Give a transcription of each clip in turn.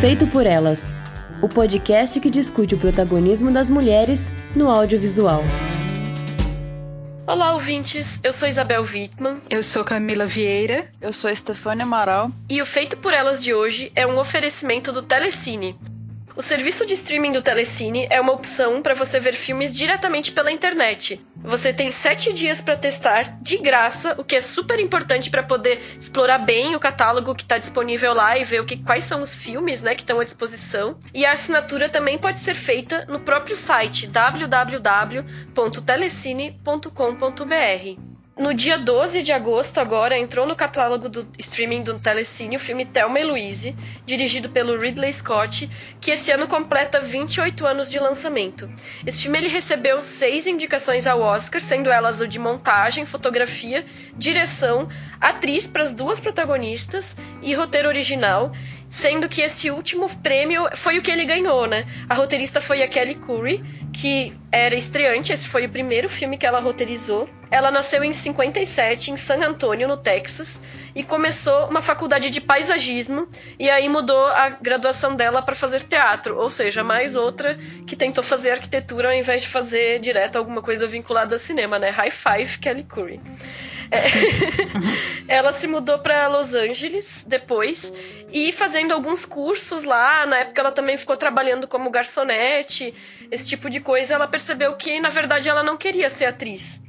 Feito por Elas, o podcast que discute o protagonismo das mulheres no audiovisual. Olá, ouvintes. Eu sou Isabel Wittmann. Eu sou Camila Vieira. Eu sou Estefânia Amaral. E o Feito por Elas de hoje é um oferecimento do Telecine, o serviço de streaming do Telecine é uma opção para você ver filmes diretamente pela internet. Você tem sete dias para testar de graça, o que é super importante para poder explorar bem o catálogo que está disponível lá e ver o que, quais são os filmes né, que estão à disposição. E a assinatura também pode ser feita no próprio site www.telecine.com.br. No dia 12 de agosto, agora, entrou no catálogo do streaming do Telecine o filme Thelma e Louise, dirigido pelo Ridley Scott, que esse ano completa 28 anos de lançamento. Esse filme ele recebeu seis indicações ao Oscar, sendo elas o de montagem, fotografia, direção, atriz para as duas protagonistas e roteiro original, sendo que esse último prêmio foi o que ele ganhou, né? A roteirista foi a Kelly Curry, que era estreante, esse foi o primeiro filme que ela roteirizou. Ela nasceu em 57 em San Antonio, no Texas, e começou uma faculdade de paisagismo e aí mudou a graduação dela para fazer teatro, ou seja, mais outra que tentou fazer arquitetura ao invés de fazer direto alguma coisa vinculada a cinema, né? High Five Kelly Curry. É. ela se mudou para Los Angeles depois e fazendo alguns cursos lá. Na época ela também ficou trabalhando como garçonete, esse tipo de coisa. Ela percebeu que na verdade ela não queria ser atriz.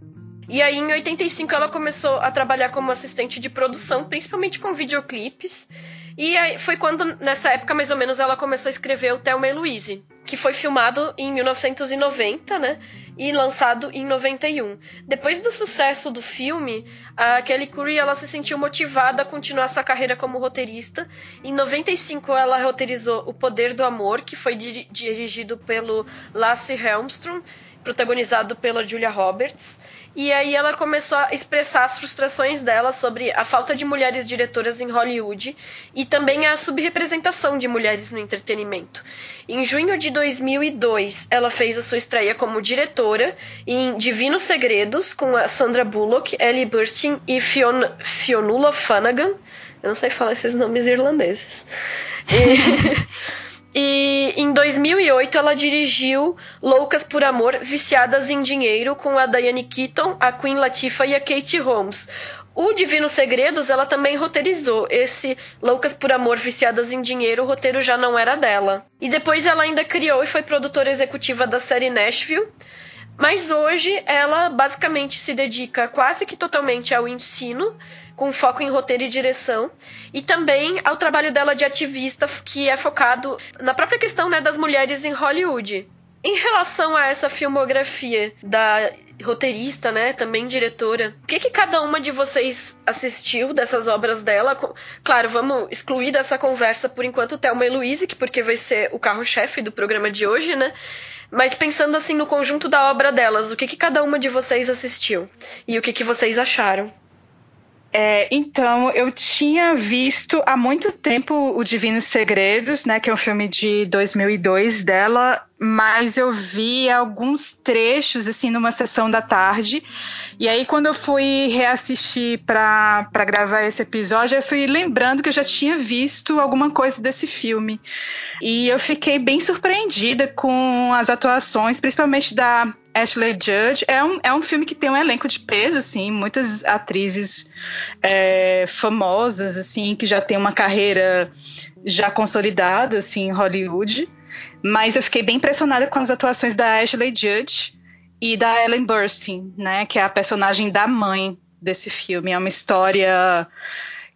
E aí em 85 ela começou a trabalhar como assistente de produção, principalmente com videoclipes. E foi quando, nessa época mais ou menos, ela começou a escrever o Thelma e Louise, que foi filmado em 1990, né? E lançado em 91. Depois do sucesso do filme, a Kelly Curry ela se sentiu motivada a continuar essa carreira como roteirista. Em 95 ela roteirizou O Poder do Amor, que foi dirigido pelo Lasse Helmstrom, protagonizado pela Julia Roberts. E aí ela começou a expressar as frustrações dela sobre a falta de mulheres diretoras em Hollywood e também a subrepresentação de mulheres no entretenimento. Em junho de 2002, ela fez a sua estreia como diretora em Divinos Segredos com a Sandra Bullock, Ellie Burstyn e Fiona, Fionnuala Flanagan. Eu não sei falar esses nomes irlandeses. E... E em 2008 ela dirigiu Loucas por Amor, Viciadas em Dinheiro com a Diane Keaton, a Queen Latifah e a Kate Holmes. O Divino Segredos ela também roteirizou. Esse Loucas por Amor, Viciadas em Dinheiro, o roteiro já não era dela. E depois ela ainda criou e foi produtora executiva da série Nashville. Mas hoje ela basicamente se dedica quase que totalmente ao ensino com foco em roteiro e direção, e também ao trabalho dela de ativista, que é focado na própria questão né, das mulheres em Hollywood. Em relação a essa filmografia da roteirista, né, também diretora, o que, que cada uma de vocês assistiu dessas obras dela? Claro, vamos excluir dessa conversa por enquanto Thelma e Louise, que porque vai ser o carro-chefe do programa de hoje, né? Mas pensando assim no conjunto da obra delas, o que, que cada uma de vocês assistiu? E o que, que vocês acharam? É, então, eu tinha visto há muito tempo O Divinos Segredos, né, que é um filme de 2002 dela, mas eu vi alguns trechos assim numa sessão da tarde. E aí quando eu fui reassistir para gravar esse episódio, eu fui lembrando que eu já tinha visto alguma coisa desse filme. E eu fiquei bem surpreendida com as atuações, principalmente da Ashley Judge. É um, é um filme que tem um elenco de peso, assim, muitas atrizes é, famosas, assim, que já têm uma carreira já consolidada, assim, em Hollywood. Mas eu fiquei bem impressionada com as atuações da Ashley Judge e da Ellen Burstyn, né, que é a personagem da mãe desse filme. É uma história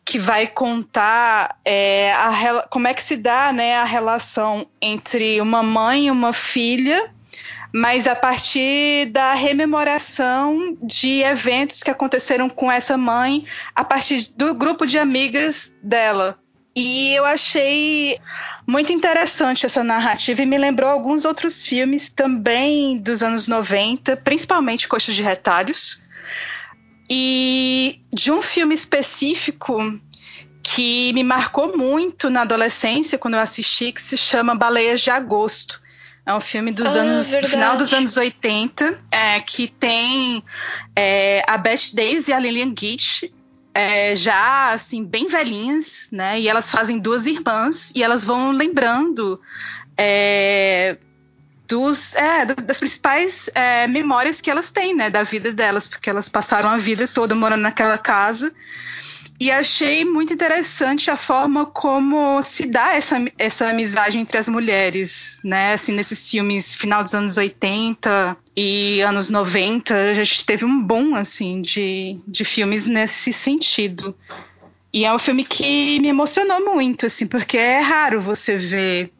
que vai contar é, a, como é que se dá né, a relação entre uma mãe e uma filha, mas a partir da rememoração de eventos que aconteceram com essa mãe a partir do grupo de amigas dela. E eu achei muito interessante essa narrativa e me lembrou alguns outros filmes também dos anos 90, principalmente Coxas de Retalhos. E de um filme específico que me marcou muito na adolescência, quando eu assisti, que se chama Baleias de Agosto. É um filme dos ah, anos verdade. final dos anos 80, é, que tem é, a Bette Davis e a Lillian Gish é, já assim bem velhinhas, né? E elas fazem duas irmãs e elas vão lembrando é, dos, é, das, das, principais é, memórias que elas têm, né, da vida delas, porque elas passaram a vida toda morando naquela casa. E achei muito interessante a forma como se dá essa, essa amizade entre as mulheres, né? Assim, nesses filmes final dos anos 80 e anos 90, a gente teve um boom, assim, de, de filmes nesse sentido. E é um filme que me emocionou muito, assim, porque é raro você ver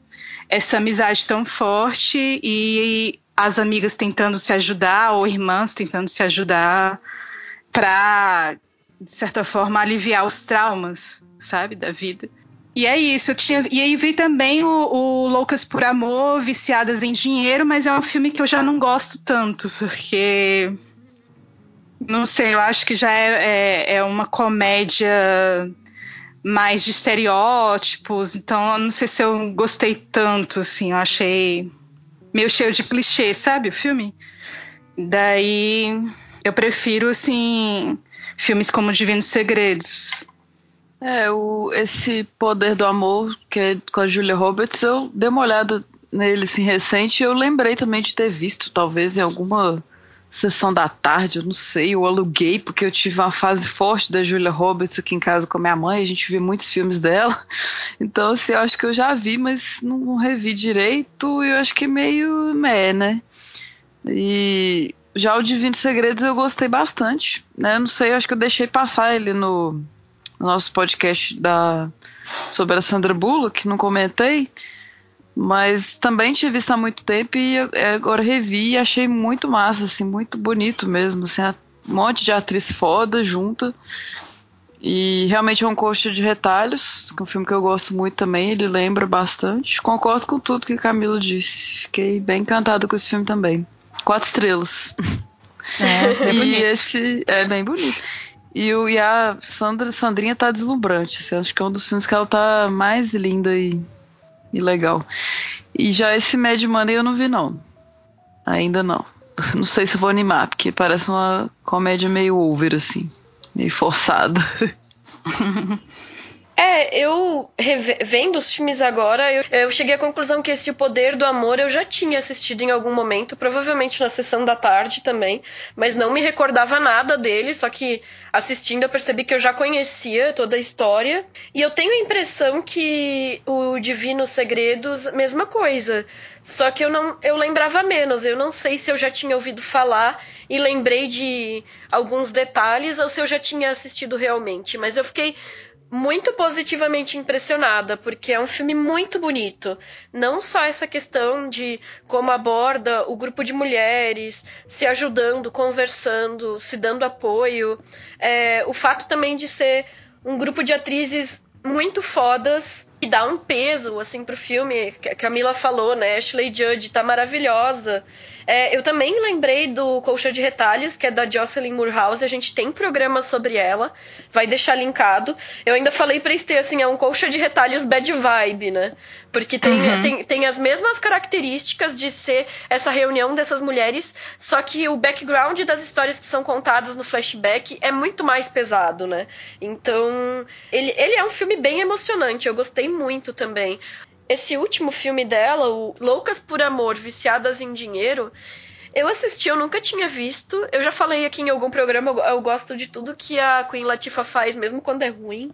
essa amizade tão forte e as amigas tentando se ajudar, ou irmãs tentando se ajudar para de certa forma, aliviar os traumas, sabe, da vida. E é isso, eu tinha. E aí vi também o, o, Loucas por Amor, Viciadas em Dinheiro, mas é um filme que eu já não gosto tanto, porque. Não sei, eu acho que já é, é, é uma comédia mais de estereótipos, então eu não sei se eu gostei tanto, assim, eu achei meio cheio de clichê, sabe, o filme? Daí eu prefiro, assim, filmes como Divinos Segredos. É, o, esse Poder do Amor, que é com a Julia Roberts, eu dei uma olhada nele assim, recente eu lembrei também de ter visto, talvez em alguma sessão da tarde, eu não sei, eu aluguei porque eu tive uma fase forte da Julia Roberts aqui em casa com a minha mãe, a gente viu muitos filmes dela, então assim, eu acho que eu já vi, mas não, não revi direito e eu acho que é meio meh, né? E já o Divino Segredos eu gostei bastante, né? Não sei, acho que eu deixei passar ele no, no nosso podcast da sobre a Sandra Bullock, não comentei, mas também tinha visto há muito tempo e agora revi e achei muito massa, assim, muito bonito mesmo, assim, um monte de atriz foda junta. E realmente é um coxa de retalhos, que é um filme que eu gosto muito também, ele lembra bastante. Concordo com tudo que Camilo disse. Fiquei bem encantada com esse filme também. Quatro estrelas. É, bem e esse é bem bonito. E, o, e a Sandra, Sandrinha tá deslumbrante. Assim, acho que é um dos filmes que ela tá mais linda e, e legal. E já esse Mad Money eu não vi, não. Ainda não. Não sei se vou animar, porque parece uma comédia meio over, assim. Meio forçada. É, eu vendo os filmes agora, eu, eu, cheguei à conclusão que esse Poder do Amor eu já tinha assistido em algum momento, provavelmente na sessão da tarde também, mas não me recordava nada dele, só que assistindo eu percebi que eu já conhecia toda a história. E eu tenho a impressão que o Divino Segredos, mesma coisa. Só que eu não eu lembrava menos, eu não sei se eu já tinha ouvido falar e lembrei de alguns detalhes ou se eu já tinha assistido realmente, mas eu fiquei muito positivamente impressionada, porque é um filme muito bonito. Não só essa questão de como aborda o grupo de mulheres se ajudando, conversando, se dando apoio. É, o fato também de ser um grupo de atrizes muito fodas que dá um peso assim pro filme. Que a Camila falou, né? Ashley Judd tá maravilhosa. É, eu também lembrei do Colcha de Retalhos, que é da Jocelyn Moorhouse. A gente tem programa sobre ela. Vai deixar linkado. Eu ainda falei pra Estê, assim, é um colcha de retalhos bad vibe, né? Porque tem, uhum. tem, tem as mesmas características de ser essa reunião dessas mulheres, só que o background das histórias que são contadas no flashback é muito mais pesado, né? Então, ele, ele é um filme bem emocionante. Eu gostei muito também esse último filme dela, o Loucas por Amor, Viciadas em Dinheiro, eu assisti, eu nunca tinha visto. Eu já falei aqui em algum programa, eu, eu gosto de tudo que a Queen Latifah faz, mesmo quando é ruim.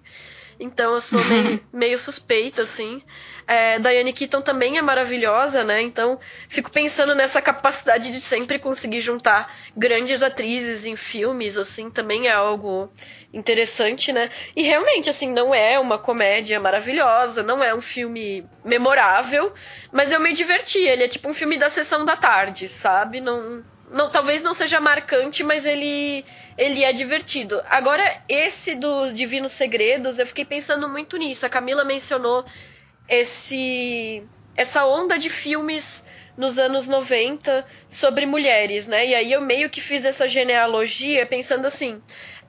Então eu sou meio, meio suspeita, assim. É, Diane Keaton também é maravilhosa, né? Então fico pensando nessa capacidade de sempre conseguir juntar grandes atrizes em filmes, assim, também é algo interessante, né? E realmente, assim, não é uma comédia maravilhosa, não é um filme memorável, mas eu me diverti. Ele é tipo um filme da sessão da tarde, sabe? Não, não, talvez não seja marcante, mas ele ele é divertido. Agora, esse do Divinos Segredos, eu fiquei pensando muito nisso. A Camila mencionou esse essa onda de filmes nos anos 90 sobre mulheres, né? E aí eu meio que fiz essa genealogia pensando assim,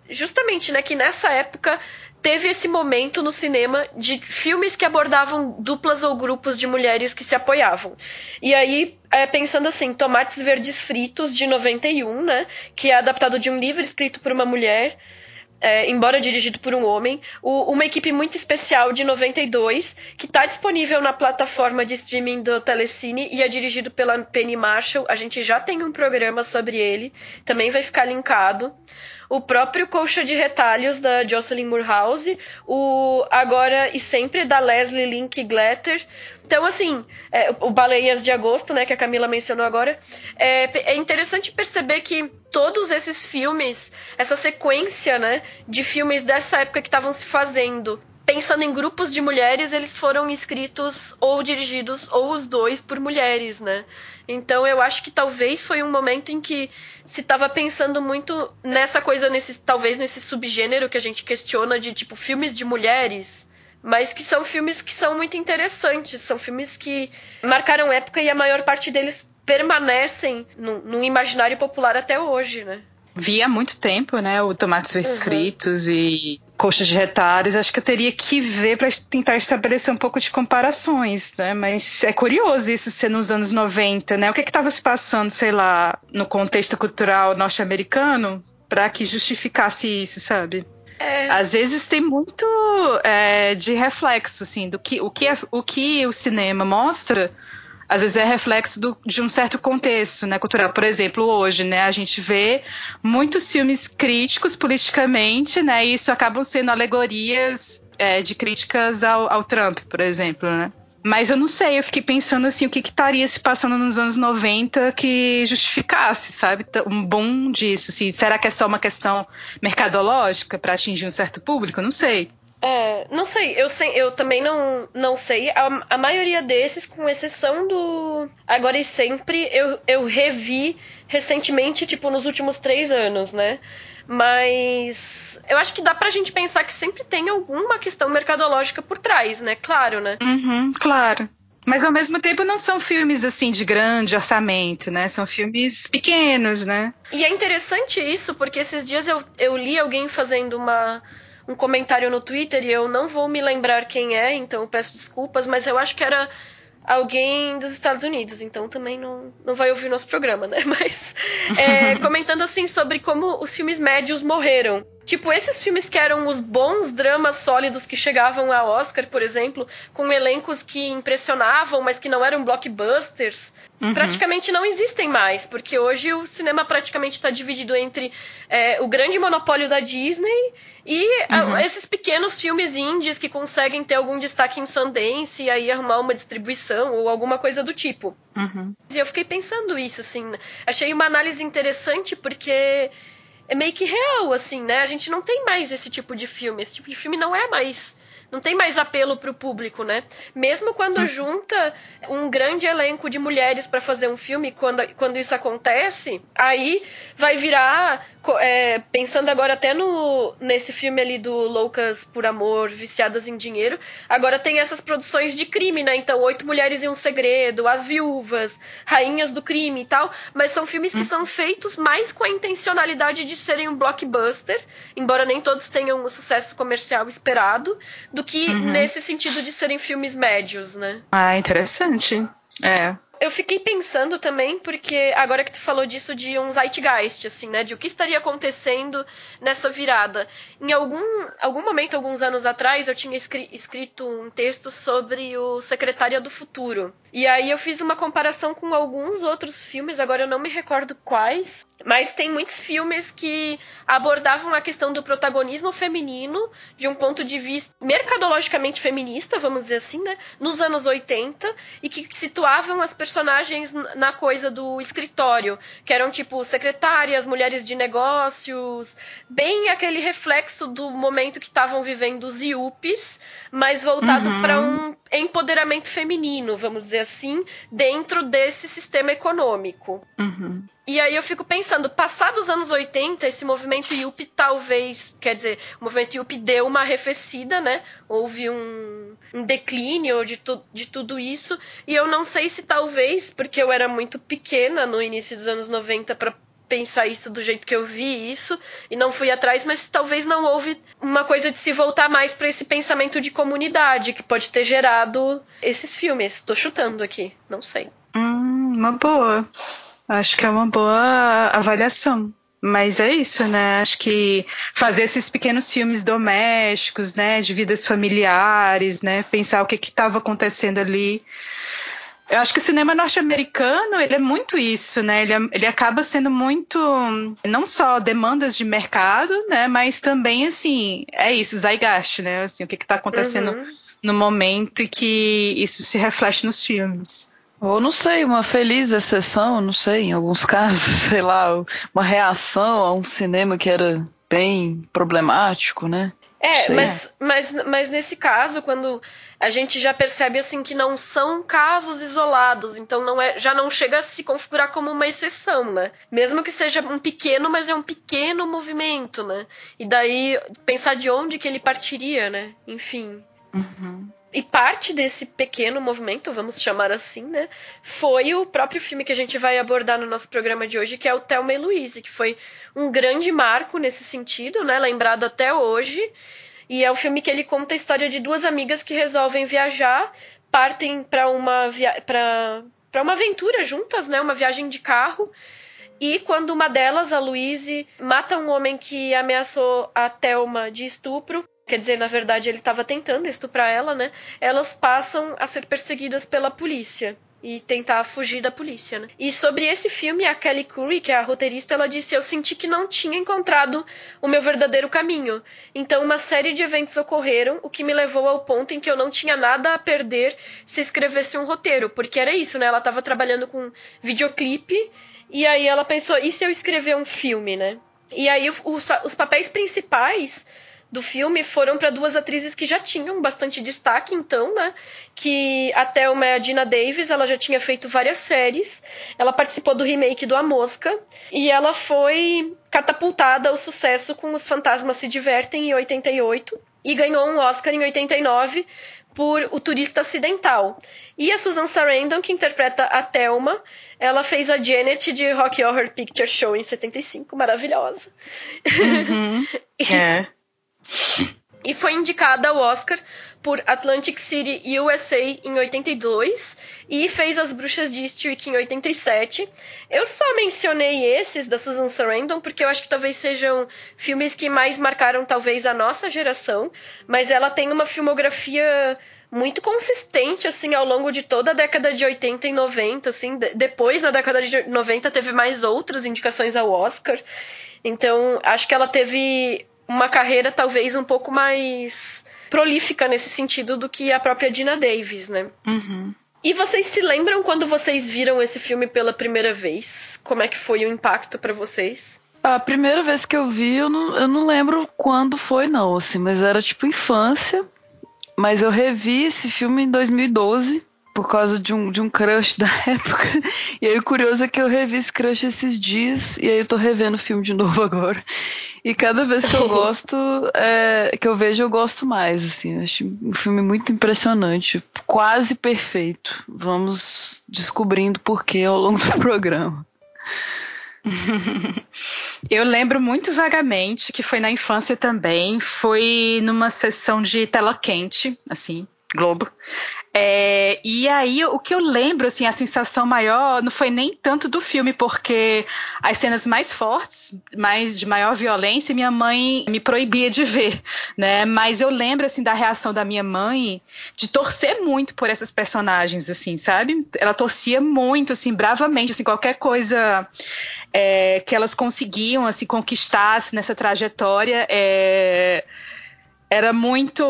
justamente, né, que nessa época teve esse momento no cinema de filmes que abordavam duplas ou grupos de mulheres que se apoiavam. E aí, é, pensando assim, Tomates Verdes Fritos, de 91, né? Que é adaptado de um livro escrito por uma mulher é, embora dirigido por um homem, o, uma equipe muito especial de 92, que está disponível na plataforma de streaming do Telecine e é dirigido pela Penny Marshall. A gente já tem um programa sobre ele, também vai ficar linkado o próprio Colcha de Retalhos da Jocelyn Moorhouse, o Agora e Sempre da Leslie Link Glatter. Então, assim, é, o Baleias de Agosto, né, que a Camila mencionou agora, é, é interessante perceber que todos esses filmes, essa sequência, né, de filmes dessa época que estavam se fazendo, pensando em grupos de mulheres, eles foram escritos ou dirigidos ou os dois por mulheres, né? Então eu acho que talvez foi um momento em que se estava pensando muito nessa coisa nesse talvez nesse subgênero que a gente questiona de tipo filmes de mulheres, mas que são filmes que são muito interessantes, são filmes que marcaram época e a maior parte deles permanecem no, no imaginário popular até hoje, né? Vi há muito tempo, né, o Tomates uhum. Fritos e coxas de retalhos, acho que eu teria que ver para tentar estabelecer um pouco de comparações, né? Mas é curioso isso ser nos anos 90, né? O que estava se passando, sei lá, no contexto cultural norte-americano para que justificasse isso, sabe? É. Às vezes tem muito é, de reflexo, assim, do que o, que é, o que o cinema mostra às vezes é reflexo do, de um certo contexto né, cultural. Por exemplo, hoje, né, a gente vê muitos filmes críticos politicamente, né, e isso acabam sendo alegorias é, de críticas ao, ao, Trump, por exemplo, né? Mas eu não sei, eu fiquei pensando assim, o que, estaria se passando nos anos 90 que justificasse, sabe, um boom disso. Assim, será que é só uma questão mercadológica para atingir um certo público? Não sei. É, não sei, eu, sei, eu também não, não sei. A, a maioria desses, com exceção do Agora e Sempre, eu, eu revi recentemente, tipo, nos últimos três anos, né? Mas eu acho que dá pra gente pensar que sempre tem alguma questão mercadológica por trás, né? Claro, né? Uhum, claro. Mas ao mesmo tempo não são filmes assim de grande orçamento, né? São filmes pequenos, né? E é interessante isso, porque esses dias eu, eu li alguém fazendo uma um comentário no Twitter e eu não vou me lembrar quem é, então peço desculpas, mas eu acho que era alguém dos Estados Unidos, então também não, não vai ouvir nosso programa, né? Mas é, comentando assim sobre como os filmes médios morreram. Tipo, esses filmes que eram os bons dramas sólidos que chegavam a Oscar, por exemplo, com elencos que impressionavam, mas que não eram blockbusters, uhum. praticamente não existem mais, porque hoje o cinema praticamente está dividido entre é, o grande monopólio da Disney e uhum. a, esses pequenos filmes indies que conseguem ter algum destaque em Sundance e aí arrumar uma distribuição ou alguma coisa do tipo. Uhum. E eu fiquei pensando isso, assim. Achei uma análise interessante porque é meio que real, assim, né? A gente não tem mais esse tipo de filme. Esse tipo de filme não é mais não tem mais apelo para o público, né? Mesmo quando uhum. junta um grande elenco de mulheres para fazer um filme, quando, quando isso acontece, aí vai virar, é, pensando agora até no nesse filme ali do Loucas por Amor, Viciadas em Dinheiro, agora tem essas produções de crime, né? Então, Oito Mulheres e um Segredo, As Viúvas, Rainhas do Crime e tal, mas são filmes que uhum. são feitos mais com a intencionalidade de serem um blockbuster, embora nem todos tenham o sucesso comercial esperado, do do que uhum. nesse sentido de serem filmes médios, né? Ah, interessante. É eu fiquei pensando também, porque agora que tu falou disso de um zeitgeist, assim, né? De o que estaria acontecendo nessa virada. Em algum, algum momento, alguns anos atrás, eu tinha escrito um texto sobre o Secretária do Futuro. E aí eu fiz uma comparação com alguns outros filmes, agora eu não me recordo quais, mas tem muitos filmes que abordavam a questão do protagonismo feminino de um ponto de vista mercadologicamente feminista, vamos dizer assim, né? Nos anos 80, e que situavam as personagens personagens na coisa do escritório, que eram tipo secretárias, mulheres de negócios, bem aquele reflexo do momento que estavam vivendo os IUPs, mas voltado uhum. para um empoderamento feminino, vamos dizer assim, dentro desse sistema econômico. Uhum. E aí eu fico pensando, passados os anos 80, esse movimento Yuppie talvez, quer dizer, o movimento Yuppie deu uma arrefecida, né? Houve um, um declínio de, tu, de tudo isso. E eu não sei se talvez, porque eu era muito pequena no início dos anos 90 para pensar isso do jeito que eu vi isso e não fui atrás, mas talvez não houve uma coisa de se voltar mais para esse pensamento de comunidade que pode ter gerado esses filmes. Estou chutando aqui, não sei. Hum, uma boa. Acho que é uma boa avaliação. Mas é isso, né? Acho que fazer esses pequenos filmes domésticos, né, de vidas familiares, né, pensar o que estava acontecendo ali. Eu acho que o cinema norte-americano, ele é muito isso, né? Ele, é, ele acaba sendo muito, não só demandas de mercado, né? Mas também, assim, é isso, zeitgeist, né? Assim, o que está acontecendo uhum. no momento e que isso se reflete nos filmes. Ou não sei, uma feliz exceção, não sei, em alguns casos, sei lá, uma reação a um cinema que era bem problemático, né? É, mas, mas, mas nesse caso, quando a gente já percebe assim que não são casos isolados, então não é, já não chega a se configurar como uma exceção, né? Mesmo que seja um pequeno, mas é um pequeno movimento, né? E daí pensar de onde que ele partiria, né? Enfim. Uhum. E parte desse pequeno movimento, vamos chamar assim, né, foi o próprio filme que a gente vai abordar no nosso programa de hoje, que é o Thelma e Louise, que foi um grande marco nesse sentido, né, lembrado até hoje. E é um filme que ele conta a história de duas amigas que resolvem viajar, partem para uma via para uma aventura juntas, né, uma viagem de carro. E quando uma delas, a Louise, mata um homem que ameaçou a Thelma de estupro, quer dizer, na verdade ele estava tentando estuprar ela, né? Elas passam a ser perseguidas pela polícia e tentar fugir da polícia, né? E sobre esse filme, a Kelly Curry, que é a roteirista, ela disse: Eu senti que não tinha encontrado o meu verdadeiro caminho. Então, uma série de eventos ocorreram, o que me levou ao ponto em que eu não tinha nada a perder se escrevesse um roteiro, porque era isso, né? Ela estava trabalhando com videoclipe e aí ela pensou: e se eu escrever um filme, né? E aí os, os papéis principais do filme foram para duas atrizes que já tinham bastante destaque, então, né? Que a Thelma é a Dina Davis, ela já tinha feito várias séries, ela participou do remake do A Mosca, e ela foi catapultada ao sucesso com Os Fantasmas Se Divertem em 88 e ganhou um Oscar em 89 por O Turista Acidental. E a Susan Sarandon, que interpreta a Thelma, ela fez a Janet de Rock Horror Picture Show em 75, maravilhosa. Uhum. é. E foi indicada ao Oscar por Atlantic City USA em 82 e fez As Bruxas de Eastwick em 87. Eu só mencionei esses da Susan Sarandon porque eu acho que talvez sejam filmes que mais marcaram talvez a nossa geração, mas ela tem uma filmografia muito consistente assim ao longo de toda a década de 80 e 90, assim, depois na década de 90 teve mais outras indicações ao Oscar. Então, acho que ela teve uma carreira talvez um pouco mais prolífica nesse sentido do que a própria Dina Davis, né? Uhum. E vocês se lembram quando vocês viram esse filme pela primeira vez? Como é que foi o impacto para vocês? A primeira vez que eu vi, eu não, eu não lembro quando foi, não, assim, mas era tipo infância. Mas eu revi esse filme em 2012 por causa de um, de um crush da época. E aí o curioso é que eu revi esse crush esses dias, e aí eu tô revendo o filme de novo agora. E cada vez que eu gosto, é, que eu vejo, eu gosto mais, assim. Acho um filme muito impressionante, quase perfeito. Vamos descobrindo por que ao longo do programa. Eu lembro muito vagamente que foi na infância também, foi numa sessão de tela quente, assim, Globo. É, e aí, o que eu lembro, assim, a sensação maior não foi nem tanto do filme, porque as cenas mais fortes, mais de maior violência, minha mãe me proibia de ver, né? Mas eu lembro, assim, da reação da minha mãe de torcer muito por essas personagens, assim, sabe? Ela torcia muito, assim, bravamente, assim, qualquer coisa é, que elas conseguiam, assim, conquistar assim, nessa trajetória, é, era muito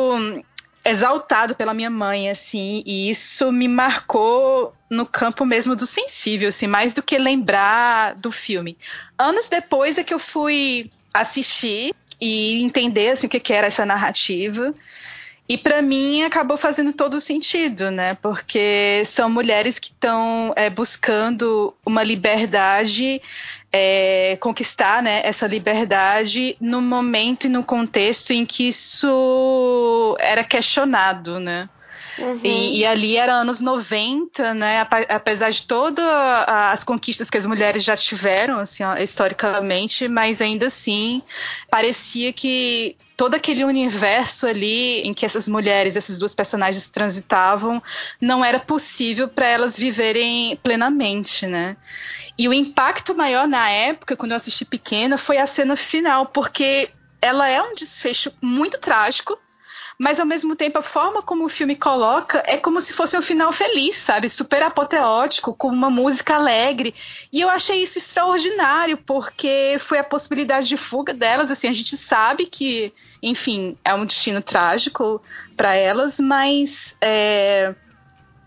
exaltado pela minha mãe, assim, e isso me marcou no campo mesmo do sensível, assim, mais do que lembrar do filme. Anos depois é que eu fui assistir e entender assim o que, era essa narrativa. E para mim acabou fazendo todo sentido, né? Porque são mulheres que estão é, buscando uma liberdade é, conquistar né, essa liberdade no momento e no contexto em que isso era questionado, né? Uhum. E, e, ali era anos 90, né? Apesar de todas as conquistas que as mulheres já tiveram, assim, ó, historicamente, mas ainda assim parecia que todo aquele universo ali em que essas mulheres, essas duas personagens transitavam, não era possível para elas viverem plenamente, né? E o impacto maior na época, quando eu assisti pequena, foi a cena final, porque ela é um desfecho muito trágico, mas ao mesmo tempo a forma como o filme coloca é como se fosse um final feliz, sabe? Super apoteótico, com uma música alegre. E eu achei isso extraordinário, porque foi a possibilidade de fuga delas. Assim, a gente sabe que, enfim, é um destino trágico para elas, mas é,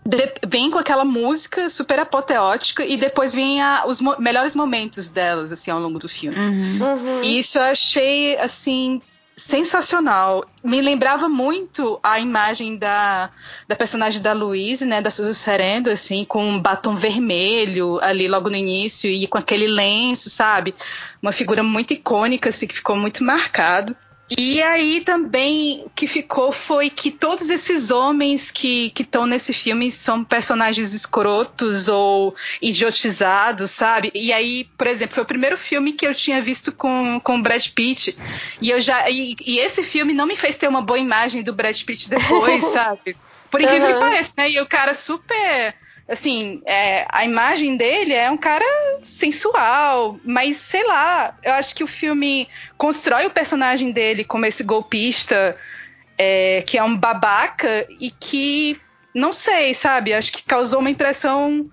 de, vem com aquela música super apoteótica e depois vem a, os mo melhores momentos delas, assim, ao longo do filme. Uhum. Uhum. E isso eu achei, assim, sensacional. Me lembrava muito a imagem da, da personagem da Louise, né, da Susan Serendo, assim, com um batom vermelho ali logo no início e com aquele lenço, sabe? Uma figura muito icônica, assim, que ficou muito marcado. E aí também o que ficou foi que todos esses homens que estão nesse filme são personagens escrotos ou idiotizados, sabe? E aí, por exemplo, foi o primeiro filme que eu tinha visto com, com o Brad Pitt. E eu já. E, e esse filme não me fez ter uma boa imagem do Brad Pitt depois, sabe? Por incrível uhum. que pareça, né? E o cara super assim, é, a imagem dele é um cara sensual, mas sei lá, eu acho que o filme constrói o personagem dele como esse golpista é, que é um babaca e que, não sei, sabe, acho que causou uma impressão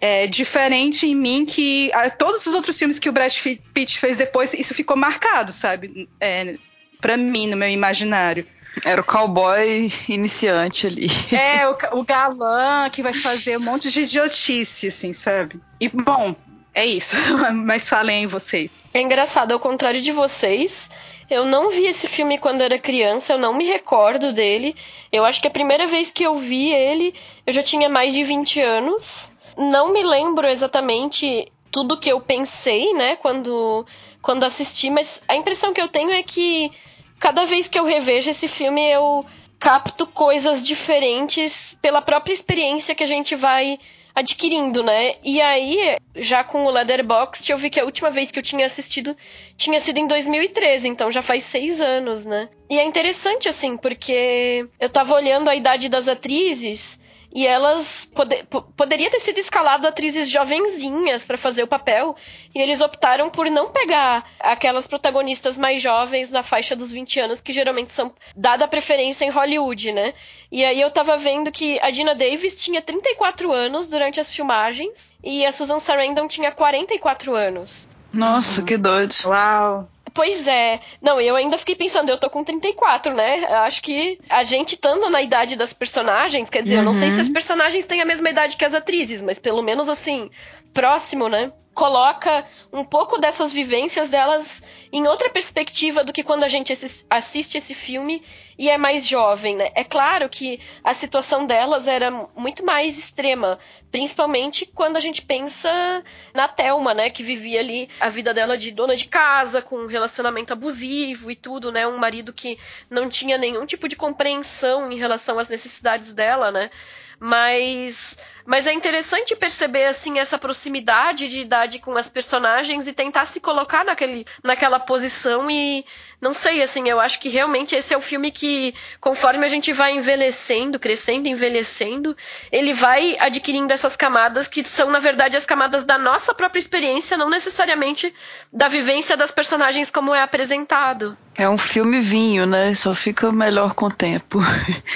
é, diferente em mim que a, todos os outros filmes que o Brad Pitt fez depois, isso ficou marcado, sabe, é, para mim, no meu imaginário. Era o cowboy iniciante ali. É, o, o galã que vai fazer um monte de idiotice, assim, sabe? E, bom, é isso. Mas falem vocês. É engraçado, ao contrário de vocês, eu não vi esse filme quando era criança, eu não me recordo dele. Eu acho que a primeira vez que eu vi ele, eu já tinha mais de 20 anos. Não me lembro exatamente tudo que eu pensei, né, quando, quando assisti, mas a impressão que eu tenho é que cada vez que eu revejo esse filme, eu capto coisas diferentes pela própria experiência que a gente vai adquirindo, né? E aí, já com o Leatherbox, eu vi que a última vez que eu tinha assistido tinha sido em 2013, então já faz seis anos, né? E é interessante, assim, porque eu tava olhando a idade das atrizes e elas poder, poderia ter sido escalado atrizes jovenzinhas para fazer o papel, e eles optaram por não pegar aquelas protagonistas mais jovens na faixa dos 20 anos, que geralmente são dada a preferência em Hollywood, né? E aí eu tava vendo que a Dina Davis tinha 34 anos durante as filmagens e a Susan Sarandon tinha 44 anos. Nossa, uhum. que doido. Uau. Pois é. Não, eu ainda fiquei pensando, eu tô com 34, né? Eu acho que a gente estando na idade das personagens, quer dizer, uhum. eu não sei se as uhum. personagens têm a mesma idade que as atrizes, mas pelo menos assim, próximo, né? coloca um pouco dessas vivências delas em outra perspectiva do que quando a gente assiste esse filme e é mais jovem, né? É claro que a situação delas era muito mais extrema, principalmente quando a gente pensa na Thelma, né, que vivia ali a vida dela de dona de casa, com um relacionamento abusivo e tudo, né? Um marido que não tinha nenhum tipo de compreensão em relação às necessidades dela, né? Mas, mas é interessante perceber assim essa proximidade de idade com as personagens e tentar se colocar naquele, naquela posição e não sei assim, eu acho que realmente esse é o filme que conforme a gente vai envelhecendo, crescendo, envelhecendo, ele vai adquirindo essas camadas que são na verdade as camadas da nossa própria experiência, não necessariamente da vivência das personagens como é apresentado. É um filme vinho, né? Só fica melhor com o tempo.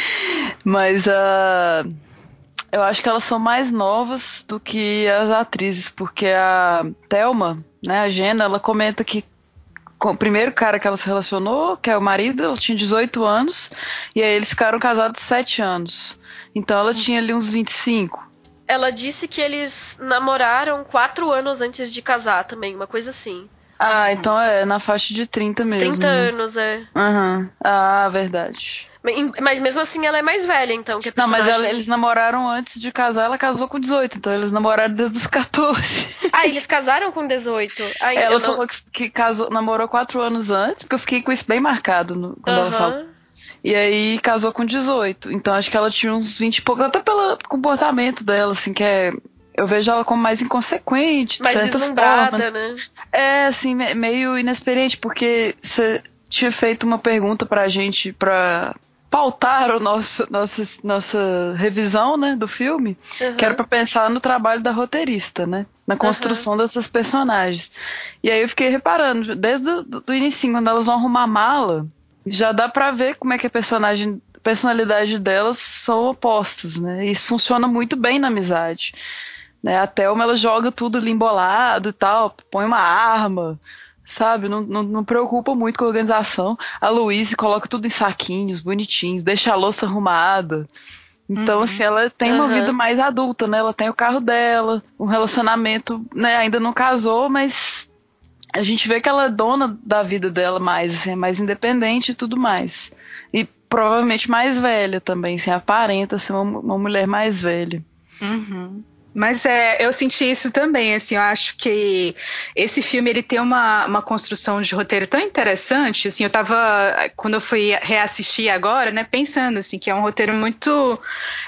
Mas a uh eu acho que elas são mais novas do que as atrizes, porque a Thelma, né, a Jenna, ela comenta que o primeiro cara que ela se relacionou, que é o marido, ela tinha 18 anos, e aí eles ficaram casados 7 anos. Então ela tinha ali uns 25. Ela disse que eles namoraram 4 anos antes de casar também, uma coisa assim. Ah, então é na faixa de 30 mesmo. 30 anos, é. Uhum. Ah, verdade. Mas mesmo assim ela é mais velha, então, que a Não, mas ela, eles namoraram antes de casar, ela casou com 18, então eles namoraram desde os 14. Ah, eles casaram com 18? Ai, ela falou que, que, casou, namorou 4 anos antes, porque eu fiquei com isso bem marcado no, quando uhum. ela falou. E aí casou com 18. Então acho que ela tinha uns 20 e poucos, até pelo comportamento dela, assim, que é. Eu vejo ela como mais inconsequente. Mais deslumbrada, forma. né? É, assim, meio inexperiente, porque você tinha feito uma pergunta pra gente, pra pautar o nosso, nossa, nossa revisão né, do filme, uhum. que era para pensar no trabalho da roteirista, né? Na construção uhum. dessas personagens. E aí eu fiquei reparando, desde o do início, quando elas vão arrumar mala, já dá pra ver como é que a personagem personalidade delas são opostas, né? E isso funciona muito bem na amizade. Né? A Thelma, ela joga tudo limbolado e tal, põe uma arma, sabe? Não, não, não, preocupa muito com a organização. A Luísa coloca tudo em saquinhos, bonitinhos, deixa a louça arrumada. Então, uhum. assim, ela tem uma uhum. vida mais adulta, né? Ela tem o carro dela, um relacionamento, né? Ainda não casou, mas a gente vê que ela é dona da vida dela mais, assim, é mais independente e tudo mais. E provavelmente mais velha também, assim, aparenta ser uma, uma mulher mais velha. Uhum. Mas é, eu senti isso também, assim, eu acho que esse filme ele tem uma, uma construção de roteiro tão interessante, assim, eu tava, quando eu fui reassistir agora, né, pensando, assim, que é um roteiro muito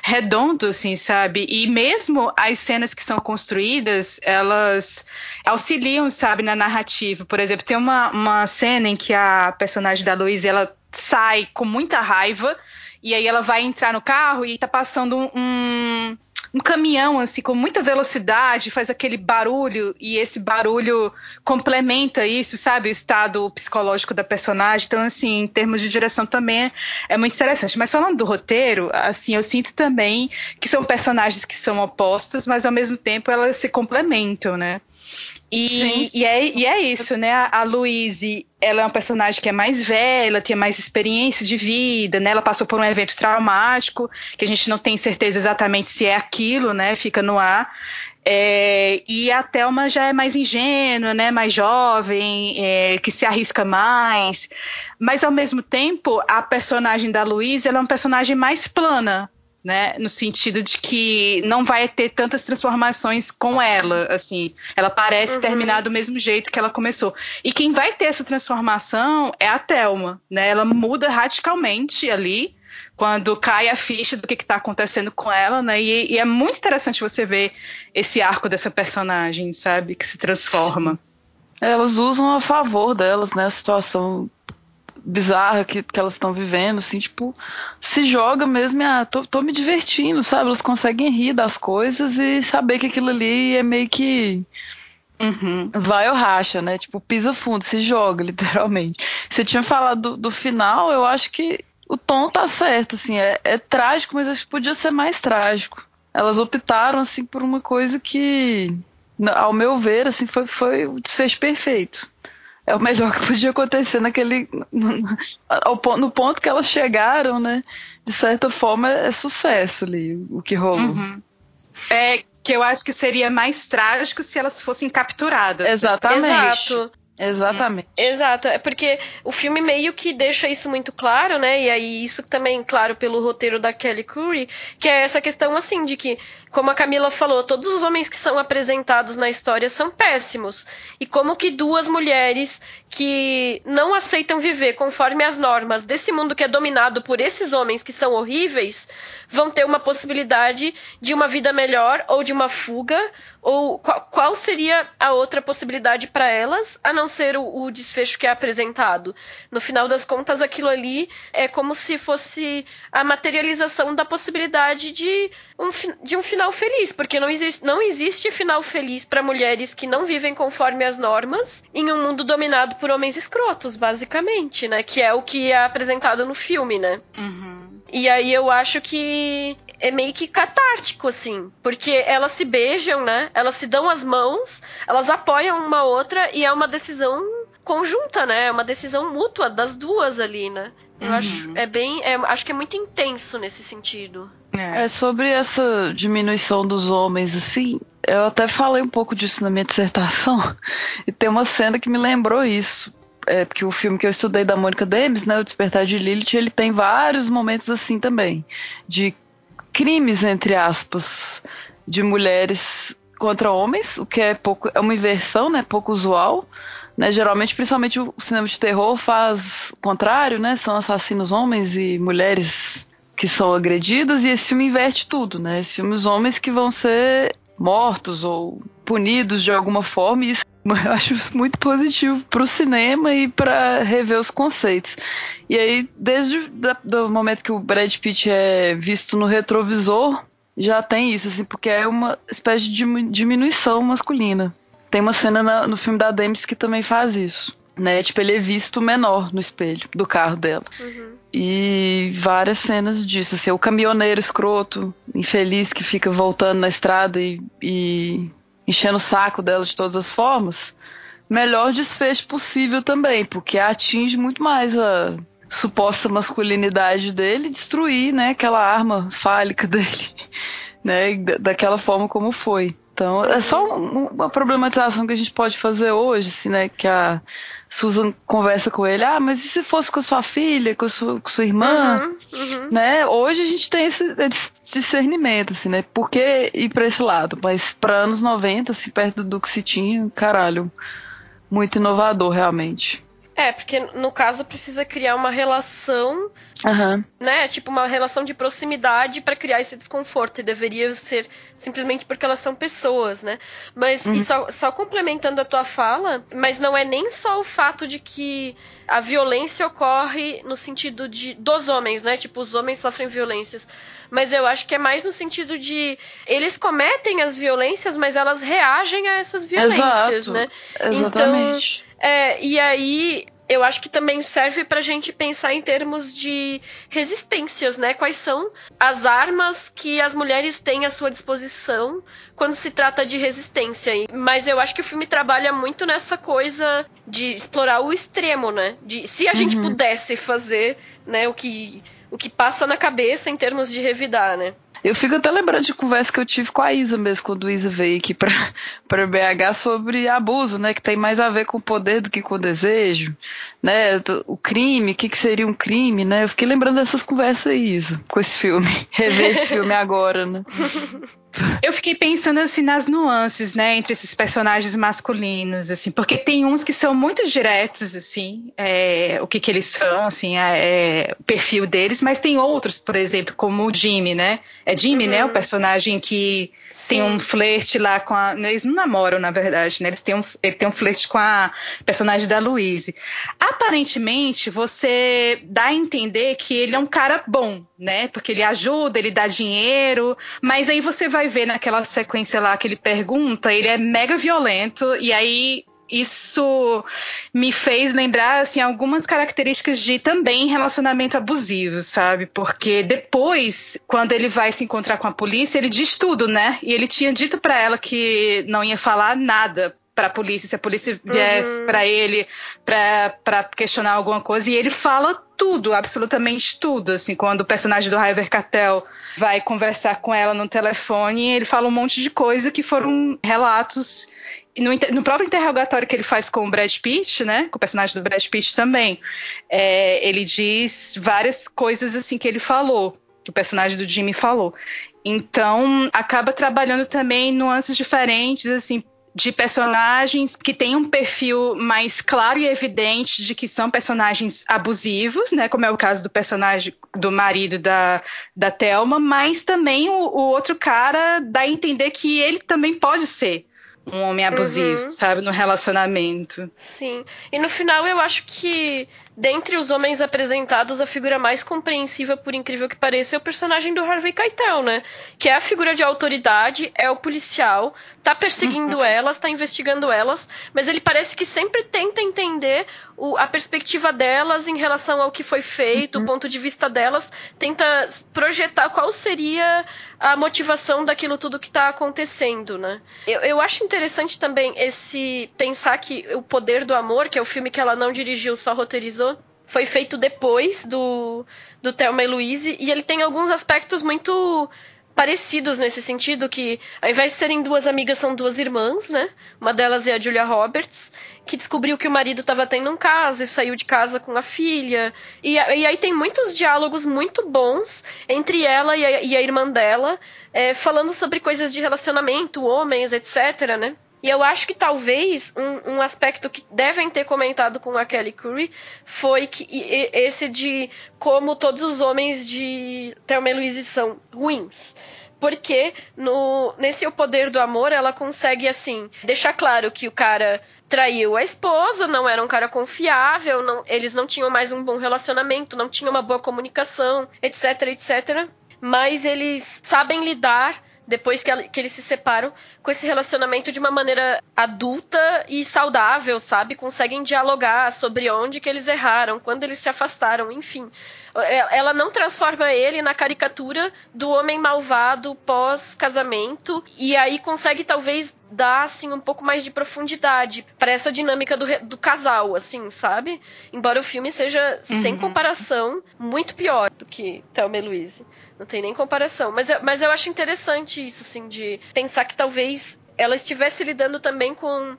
redondo, assim, sabe, e mesmo as cenas que são construídas, elas auxiliam, sabe, na narrativa, por exemplo, tem uma, uma cena em que a personagem da Luísa, ela sai com muita raiva, e aí ela vai entrar no carro e tá passando um um caminhão assim com muita velocidade, faz aquele barulho e esse barulho complementa isso, sabe, o estado psicológico da personagem. Então, assim, em termos de direção também é, muito interessante. Mas falando do roteiro, assim, eu sinto também que são personagens que são opostos, mas ao mesmo tempo elas se complementam, né? E, e, é, e é isso, né? A, a Louise, ela é uma personagem que é mais velha, tem mais experiência de vida, né? Ela passou por um evento traumático, que a gente não tem certeza exatamente se é aquilo, né? Fica no ar. É, e a Thelma já é mais ingênua, né? Mais jovem, é, que se arrisca mais. Mas, ao mesmo tempo, a personagem da ela é uma personagem mais plana, né? No sentido de que não vai ter tantas transformações com ela, assim. Ela parece uhum. terminar do mesmo jeito que ela começou. E quem vai ter essa transformação é a Thelma, né? Ela muda radicalmente ali quando cai a ficha do que está acontecendo com ela, né? E, e, é muito interessante você ver esse arco dessa personagem, sabe? Que se transforma. Elas usam a favor delas, né? A situação bizarra que, que elas estão vivendo, assim, tipo, se joga mesmo e, ah, tô, tô me divertindo, sabe? Elas conseguem rir das coisas e saber que aquilo ali é meio que. Uhum. Vai ou racha, né? Tipo, pisa fundo, se joga, literalmente. Você tinha falado do, do final, eu acho que o tom tá certo, assim, é, é trágico, mas acho que podia ser mais trágico. Elas optaram, assim, por uma coisa que, ao meu ver, assim, foi, foi o desfecho perfeito é o melhor que podia acontecer naquele. No, no ponto que elas chegaram, né? De certa forma, é sucesso ali o que rolou. Uhum. É que eu acho que seria mais trágico se elas fossem capturadas. Exatamente. Exato. Exatamente. Exato, é porque o filme meio que deixa isso muito claro, né? E aí isso também claro pelo roteiro da Kelly Curry, que é essa questão assim de que como a Camila falou, todos os homens que são apresentados na história são péssimos. E como que duas mulheres que não aceitam viver conforme as normas desse mundo que é dominado por esses homens que são horríveis, vão ter uma possibilidade de uma vida melhor ou de uma fuga? Ou qual, qual seria a outra possibilidade para elas, a não ser o, o desfecho que é apresentado? No final das contas, aquilo ali é como se fosse a materialização da possibilidade de um, de um final feliz, porque não existe, não existe final feliz para mulheres que não vivem conforme as normas em um mundo dominado por homens escrotos, basicamente, né? Que é o que é apresentado no filme, né? Uhum. E aí eu acho que é meio que catártico, assim. Porque elas se beijam, né? Elas se dão as mãos, elas apoiam uma outra e é uma decisão conjunta, né? É uma decisão mútua das duas ali, né? Eu uhum. acho é bem, é, acho que é muito intenso nesse sentido. É. é sobre essa diminuição dos homens, assim, eu até falei um pouco disso na minha dissertação, e tem uma cena que me lembrou isso. É, porque o filme que eu estudei da Mônica Demes, né, O Despertar de Lilith, ele tem vários momentos assim também, de crimes, entre aspas, de mulheres contra homens, o que é pouco é uma inversão, né, pouco usual, né? Geralmente, principalmente o cinema de terror faz o contrário, né? São assassinos homens e mulheres que são agredidas, e esse filme inverte tudo, né? Esse filme, os homens que vão ser mortos ou punidos de alguma forma, e isso Eu acho isso muito positivo para o cinema e para rever os conceitos. E aí, desde o momento que o Brad Pitt é visto no retrovisor, já tem isso, assim, porque é uma espécie de diminuição masculina. Tem uma cena na, no filme da Demis que também faz isso. Né? Tipo, ele é visto menor no espelho do carro dela. Uhum. E várias cenas disso. Assim, o caminhoneiro escroto, infeliz, que fica voltando na estrada e, e enchendo o saco dela de todas as formas. Melhor desfecho possível também, porque atinge muito mais a suposta masculinidade dele, destruir, né, aquela arma fálica dele, né, daquela forma como foi. Então, é só uma problematização que a gente pode fazer hoje, assim, né? Que a Susan conversa com ele, ah, mas e se fosse com sua filha, com sua, com sua irmã? Uhum, uhum. Né? Hoje a gente tem esse discernimento, assim, né? Por que ir pra esse lado? Mas para anos 90, assim, perto do que se tinha, caralho, muito inovador, realmente. É, porque no caso precisa criar uma relação, uhum. né? Tipo, uma relação de proximidade para criar esse desconforto. E deveria ser simplesmente porque elas são pessoas, né? Mas, uhum. e só, só complementando a tua fala, mas não é nem só o fato de que a violência ocorre no sentido de dos homens, né? Tipo, os homens sofrem violências. Mas eu acho que é mais no sentido de eles cometem as violências, mas elas reagem a essas violências, Exato. né? Exatamente. Então, é, e aí eu acho que também serve pra gente pensar em termos de resistências, né? Quais são as armas que as mulheres têm à sua disposição quando se trata de resistência. Mas eu acho que o filme trabalha muito nessa coisa de explorar o extremo, né? De se a gente uhum. pudesse fazer, né, o que o que passa na cabeça em termos de revidar, né? Eu fico até lembrando de conversa que eu tive com a Isa mesmo, quando a Isa veio aqui pra, pra BH sobre abuso, né? Que tem mais a ver com o poder do que com o desejo, né? O crime, o que, que seria um crime, né? Eu fiquei lembrando dessas conversas aí, Isa, com esse filme. Rever esse filme agora, né? Eu fiquei pensando assim nas nuances, né, entre esses personagens masculinos, assim, porque tem uns que são muito diretos, assim, é, o que que eles são, assim, é, é, o perfil deles, mas tem outros, por exemplo, como o Jimmy, né? É Jimmy, uhum. né, o uhum. personagem que Sim. tem um flerte lá com a, eles não namoram, na verdade, né? Eles têm um, ele tem um flerte com a personagem da Louise. Aparentemente, você dá a entender que ele é um cara bom, né? Porque ele ajuda, ele dá dinheiro, mas aí você vai ver naquela sequência lá que ele pergunta, ele é mega violento e aí isso me fez lembrar assim algumas características de também relacionamento abusivo, sabe? Porque depois, quando ele vai se encontrar com a polícia, ele diz tudo, né? E ele tinha dito para ela que não ia falar nada para a polícia, se a polícia viesse uhum. para ele para questionar alguma coisa, e ele fala tudo, absolutamente tudo, assim, quando o personagem do Ryver Cartel vai conversar com ela no telefone, ele fala um monte de coisa que foram relatos no, no, próprio interrogatório que ele faz com o Brad Pitt, né, com o personagem do Brad Pitt também, é, ele diz várias coisas assim que ele falou, que o personagem do Jimmy falou. Então, acaba trabalhando também nuances diferentes, assim, de personagens que têm um perfil mais claro e evidente de que são personagens abusivos, né? Como é o caso do personagem do marido da, da Thelma, mas também o, o outro cara dá a entender que ele também pode ser um homem abusivo, uhum. sabe, no relacionamento. Sim. E no final eu acho que dentre os homens apresentados, a figura mais compreensiva, por incrível que pareça, é o personagem do Harvey Keitel, né? Que é a figura de autoridade, é o policial, tá perseguindo uhum. elas, tá investigando elas, mas ele parece que sempre tenta entender o, a perspectiva delas em relação ao que foi feito, uhum. o ponto de vista delas, tenta projetar qual seria a motivação daquilo tudo que está acontecendo, né? Eu, eu acho interessante também esse pensar que o poder do amor, que é o filme que ela não dirigiu, só roteirizou, foi feito depois do, do Thelma e Louise, e ele tem alguns aspectos muito parecidos nesse sentido, que ao invés de serem duas amigas, são duas irmãs, né? Uma delas é a Julia Roberts, que descobriu que o marido estava tendo um caso e saiu de casa com a filha. E, e aí tem muitos diálogos muito bons entre ela e a, e a irmã dela, é, falando sobre coisas de relacionamento, homens, etc, né? E eu acho que talvez um, um, aspecto que devem ter comentado com a Kelly Curry foi que esse de como todos os homens de Thelma e são ruins. porque no, nesse O Poder do Amor ela consegue, assim, deixar claro que o cara traiu a esposa, não era um cara confiável, não, eles não tinham mais um bom relacionamento, não tinham uma boa comunicação, etc, etc. Mas eles sabem lidar depois que, que, eles se separam, com esse relacionamento de uma maneira adulta e saudável, sabe? Conseguem dialogar sobre onde que eles erraram, quando eles se afastaram, enfim. É, ela não transforma ele na caricatura do homem malvado pós-casamento e aí consegue talvez dar assim um pouco mais de profundidade para essa dinâmica do, do casal, assim, sabe? Embora o filme seja uhum. sem comparação muito pior do que Thelma e Louise. Não tem nem comparação. Mas, mas eu acho interessante isso, assim, de pensar que talvez ela estivesse lidando também com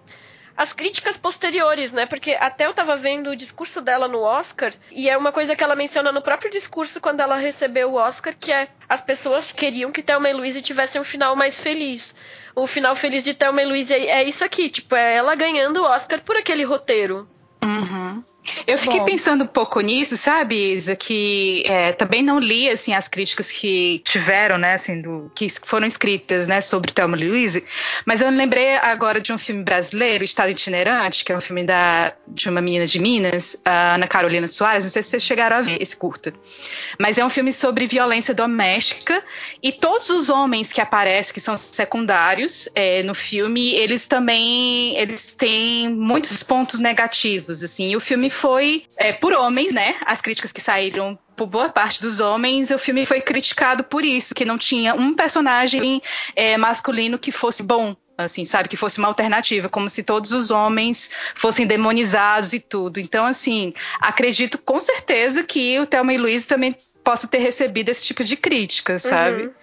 as críticas posteriores, né? Porque até eu tava vendo o discurso dela no Oscar, e é uma coisa que ela menciona no próprio discurso quando ela recebeu o Oscar, que é as pessoas queriam que Thelma e Louise tivesse um final mais feliz. O final feliz de Thelma e Louise é, é isso aqui, tipo, é ela ganhando o Oscar por aquele roteiro. Uhum. Eu fiquei Bom. pensando um pouco nisso, sabe, Isa, que é, também não li assim as críticas que tiveram, né, assim, do, que foram escritas, né, sobre Thelma Louise, mas eu lembrei agora de um filme brasileiro, Estado Itinerante, que é um filme da, de uma menina de Minas, a Ana Carolina Soares, não sei se vocês chegaram a ver esse curta, mas é um filme sobre violência doméstica e todos os homens que aparecem, que são secundários é, no filme, eles também, eles têm muitos pontos negativos, assim, e o filme foi é, por homens, né? As críticas que saíram por boa parte dos homens, o filme foi criticado por isso, que não tinha um personagem é, masculino que fosse bom, assim, sabe, que fosse uma alternativa, como se todos os homens fossem demonizados e tudo. Então, assim, acredito com certeza que o Thelma e Luiz também possa ter recebido esse tipo de crítica, sabe? Uhum.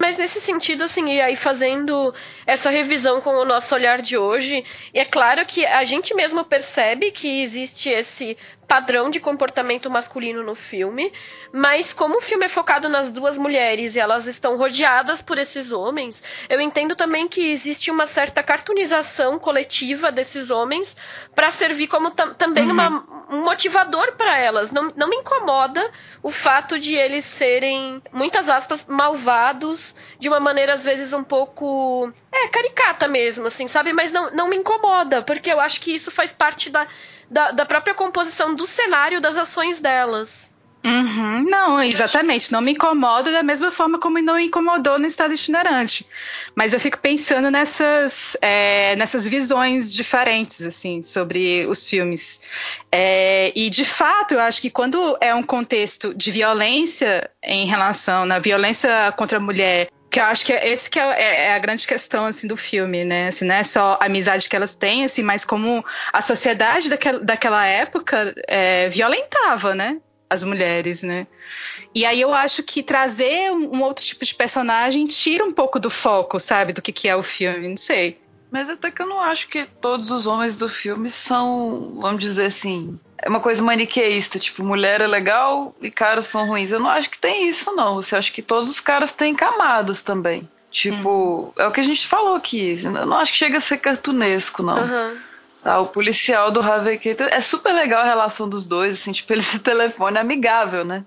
Mas nesse sentido, assim, e aí fazendo essa revisão com o nosso olhar de hoje, é claro que a gente mesmo percebe que existe esse padrão de comportamento masculino no filme, mas como o filme é focado nas duas mulheres e elas estão rodeadas por esses homens, eu entendo também que existe uma certa cartunização coletiva desses homens para servir como também uhum. uma, um motivador para elas. Não, não me incomoda o fato de eles serem, muitas aspas, malvados de uma maneira às vezes um pouco é caricata mesmo, assim, sabe? Mas não, não me incomoda, porque eu acho que isso faz parte da da, da própria composição do cenário das ações delas. Uhum, não, exatamente. Não me incomoda da mesma forma como não incomodou no estado itinerante. Mas eu fico pensando nessas, é, nessas visões diferentes, assim, sobre os filmes. É, e, de fato, eu acho que quando é um contexto de violência em relação na violência contra a mulher que eu acho que é esse que é, é, é, a grande questão assim do filme, né? Assim, não é só a amizade que elas têm, assim, mas como a sociedade daquela, daquela época é, violentava, né? As mulheres, né? E aí eu acho que trazer um, outro tipo de personagem tira um pouco do foco, sabe, do que, que é o filme, não sei. Mas até que eu não acho que todos os homens do filme são, vamos dizer assim, é uma coisa maniqueísta, tipo, mulher é legal e caras são ruins. Eu não acho que tem isso, não. Você acha que todos os caras têm camadas também. Tipo, hum. é o que a gente falou aqui. Eu não acho que chega a ser cartunesco, não. Uhum. Ah, o policial do Harvey Keitel, é super legal a relação dos dois, assim, tipo, ele se telefone é amigável, né?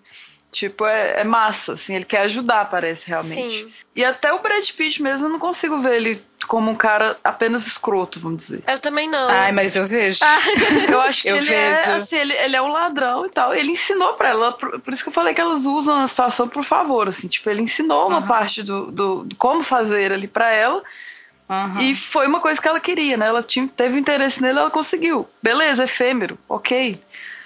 Tipo, é, é, massa, assim, ele quer ajudar, parece, realmente. Sim. E até o Brad Pitt mesmo, eu não consigo ver ele como um cara apenas escroto, vamos dizer. Eu também não. Ai, mas eu vejo. eu acho que eu ele é, vejo. é, assim, ele, ele é um ladrão e tal. Ele ensinou pra ela, por, por, isso que eu falei que elas usam a situação por favor, assim, tipo, ele ensinou uma uhum. parte do, do, do, como fazer ali pra ela. Uhum. E foi uma coisa que ela queria, né? Ela tinha, teve interesse nele, ela conseguiu. Beleza, efêmero, ok.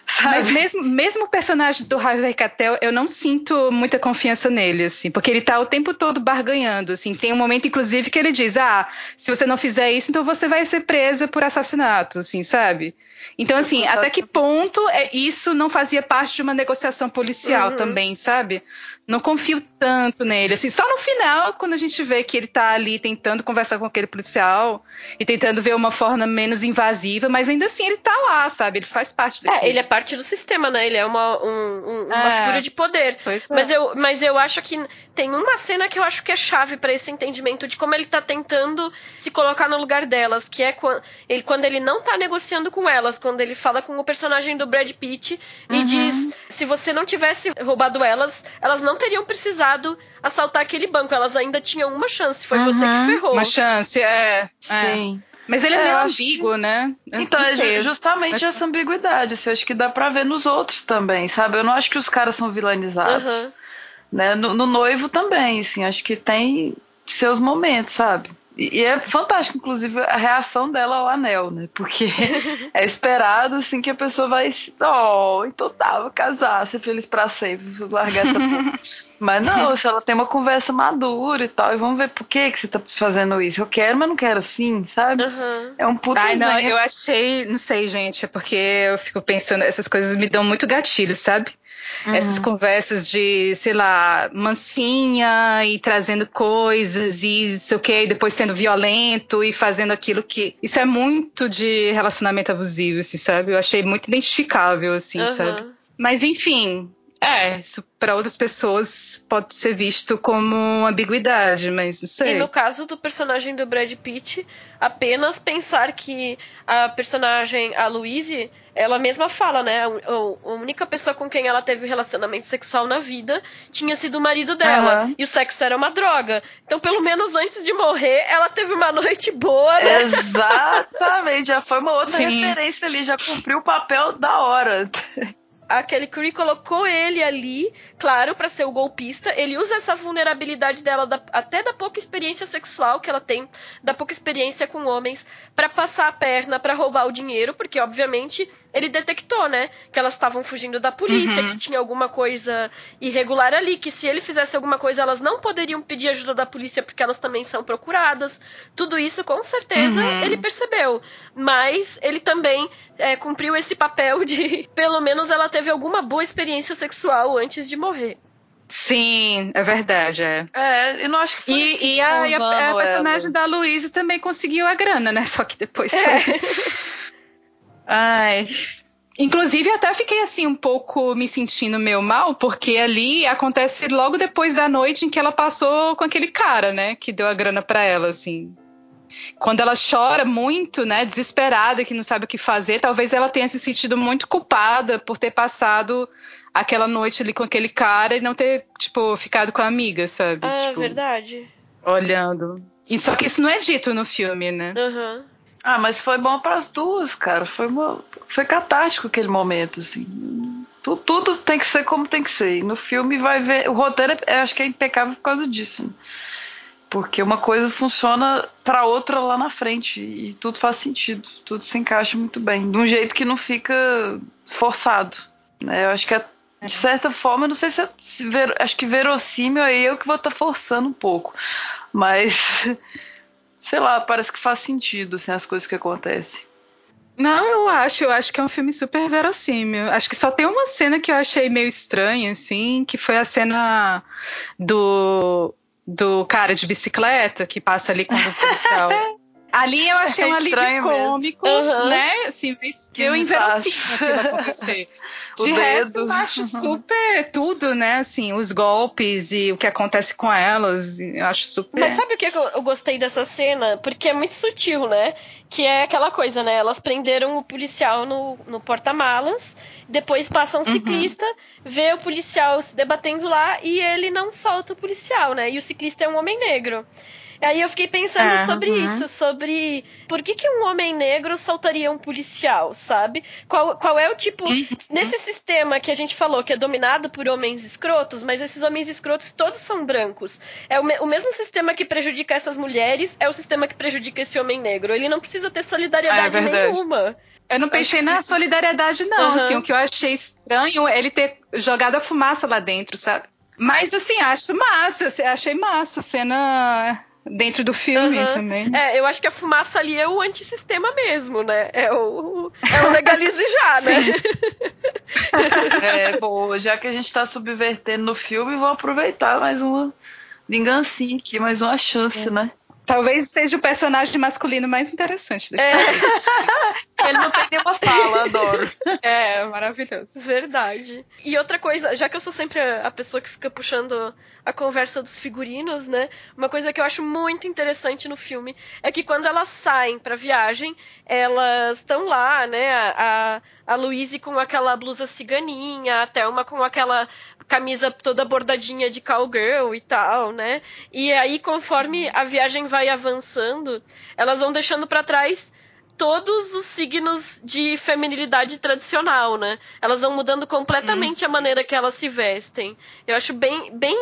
Sabe? Mas mesmo, mesmo o personagem do Harvey Keitel, eu não sinto muita confiança nele, assim, porque ele tá o tempo todo barganhando, assim. Tem um momento, inclusive, que ele diz, ah, se você não fizer isso, então você vai ser presa por assassinato, assim, sabe? Então, assim, até que ponto é, isso não fazia parte de uma negociação policial uhum. também, sabe? não confio tanto nele. Assim, só no final, quando a gente vê que ele tá ali tentando conversar com aquele policial e tentando ver uma forma menos invasiva, mas ainda assim ele tá lá, sabe? Ele faz parte é, daquilo. É, ele é parte do sistema, né? Ele é uma, um, uma é, figura de poder. É. Mas, eu, mas eu acho que tem uma cena que eu acho que é chave para esse entendimento de como ele tá tentando se colocar no lugar delas, que é quando ele, quando ele não tá negociando com elas, quando ele fala com o personagem do Brad Pitt e uhum. diz: se você não tivesse roubado elas, elas não teriam precisado assaltar aquele banco. elas ainda tinham uma chance, foi uhum, você que ferrou. Uma chance, é. é. Mas ele é, é meio ambíguo, que... né? Eu então, é justamente é... essa ambiguidade. Assim, eu acho que dá pra ver nos outros também, sabe? Eu não acho que os caras são vilanizados. Uhum. Né? No, no, noivo também, assim, acho que tem seus momentos, sabe? E, é fantástico, inclusive, a reação dela ao anel, né? Porque é esperado, assim, que a pessoa vai. Oh, então tá, vou casar, ser feliz pra sempre, largar essa. mas não, se ela tem uma conversa madura e tal, e vamos ver por que, que você tá fazendo isso. Eu quero, mas não quero assim, sabe? Uhum. É um puta. Ai, não, eu achei, não sei, gente, é porque eu fico pensando, essas coisas me dão muito gatilho, sabe? Essas conversas de, sei lá, mansinha e trazendo coisas e sei o que, e depois sendo violento e fazendo aquilo que. Isso é muito de relacionamento abusivo, assim, sabe? Eu achei muito identificável, assim, uhum. sabe? Mas enfim, é, isso para outras pessoas pode ser visto como ambiguidade, mas não sei. E no caso do personagem do Brad Pitt, apenas pensar que a personagem, a Louise, ela mesma fala, né? A, única pessoa com quem ela teve relacionamento sexual na vida tinha sido o marido dela. Uhum. E o sexo era uma droga. Então, pelo menos antes de morrer, ela teve uma noite boa, né? Exatamente, já foi uma outra Sim. referência ali, já cumpriu o papel da hora aquele Curry colocou ele ali, claro, para ser o golpista. Ele usa essa vulnerabilidade dela, da, até da pouca experiência sexual que ela tem, da pouca experiência com homens, para passar a perna, para roubar o dinheiro, porque obviamente ele detectou, né, que elas estavam fugindo da polícia, uhum. que tinha alguma coisa irregular ali, que se ele fizesse alguma coisa elas não poderiam pedir ajuda da polícia porque elas também são procuradas. Tudo isso com certeza uhum. ele percebeu, mas ele também é, cumpriu esse papel de, pelo menos ela teve alguma boa experiência sexual antes de morrer. Sim, é verdade, é. É, eu não acho que E, e a, e a, a personagem da Luísa também conseguiu a grana, né? Só que depois é. foi. Ai. Inclusive, até fiquei assim um pouco me sentindo meio mal, porque ali acontece logo depois da noite em que ela passou com aquele cara, né? Que deu a grana para ela, assim. Quando ela chora muito, né, desesperada, que não sabe o que fazer, talvez ela tenha se sentido muito culpada por ter passado aquela noite ali com aquele cara e não ter, tipo, ficado com a amiga, sabe? Ah, tipo, verdade. Olhando. E só que isso não é dito no filme, né? Uhum. Ah, mas foi bom para as duas, cara. Foi, uma... foi catártico aquele momento, assim. Tudo, tudo, tem que ser como tem que ser. E no filme vai ver. O roteiro, eu acho que é impecável por causa disso. Né? Porque uma coisa funciona para outra lá na frente e tudo faz sentido, tudo se encaixa muito bem, de um jeito que não fica forçado. Né? Eu acho que é, de certa forma, não sei se, se ver, acho que verossímil aí eu que vou estar tá forçando um pouco, mas sei lá, parece que faz sentido assim, as coisas que acontecem. Não, eu acho, eu acho que é um filme super verossímil. Acho que só tem uma cena que eu achei meio estranha, assim, que foi a cena do do cara de bicicleta que passa ali com o policial. Ali eu achei é um alívio cômico, uhum. né? Assim, mas que eu inverossímil aquilo acontecer. De dedo. resto, eu acho super tudo, né? Assim, os golpes e o que acontece com elas, eu acho super. Mas sabe o que eu gostei dessa cena? Porque é muito sutil, né? Que é aquela coisa, né? Elas prenderam o policial no, no porta-malas, depois passa um uhum. ciclista, vê o policial se debatendo lá e ele não solta o policial, né? E o ciclista é um homem negro. Aí eu fiquei pensando é, sobre isso, sobre por que, que um homem negro soltaria um policial, sabe? Qual, qual é o tipo. Nesse sistema que a gente falou, que é dominado por homens escrotos, mas esses homens escrotos todos são brancos. É o, me, o mesmo sistema que prejudica essas mulheres, é o sistema que prejudica esse homem negro. Ele não precisa ter solidariedade é nenhuma. Eu não pensei na solidariedade, não. Uhum. Assim, o que eu achei estranho é ele ter jogado a fumaça lá dentro, sabe? Mas, assim, acho massa. Achei massa a cena dentro do filme uhum. também. É, eu acho que a fumaça ali é o antissistema mesmo, né? É o, é o legalize já, né? é, bom, já que a gente tá subvertendo no filme, vou aproveitar mais uma vingancinha aqui, mais uma chance, é. né? Talvez seja o personagem masculino mais interessante história. É. ele não tem nenhuma fala, adoro. É, maravilhoso. Verdade. E outra coisa, já que eu sou sempre a pessoa que fica puxando a conversa dos figurinos, né? Uma coisa que eu acho muito interessante no filme é que quando elas saem pra viagem, elas estão lá, né? A, a Louise com aquela blusa ciganinha, a Thelma com aquela camisa toda bordadinha de cowgirl e tal, né? E aí, conforme a viagem vai avançando, elas vão deixando para trás todos os signos de feminilidade tradicional, né? Elas vão mudando completamente hum. a maneira que elas se vestem. Eu acho bem, bem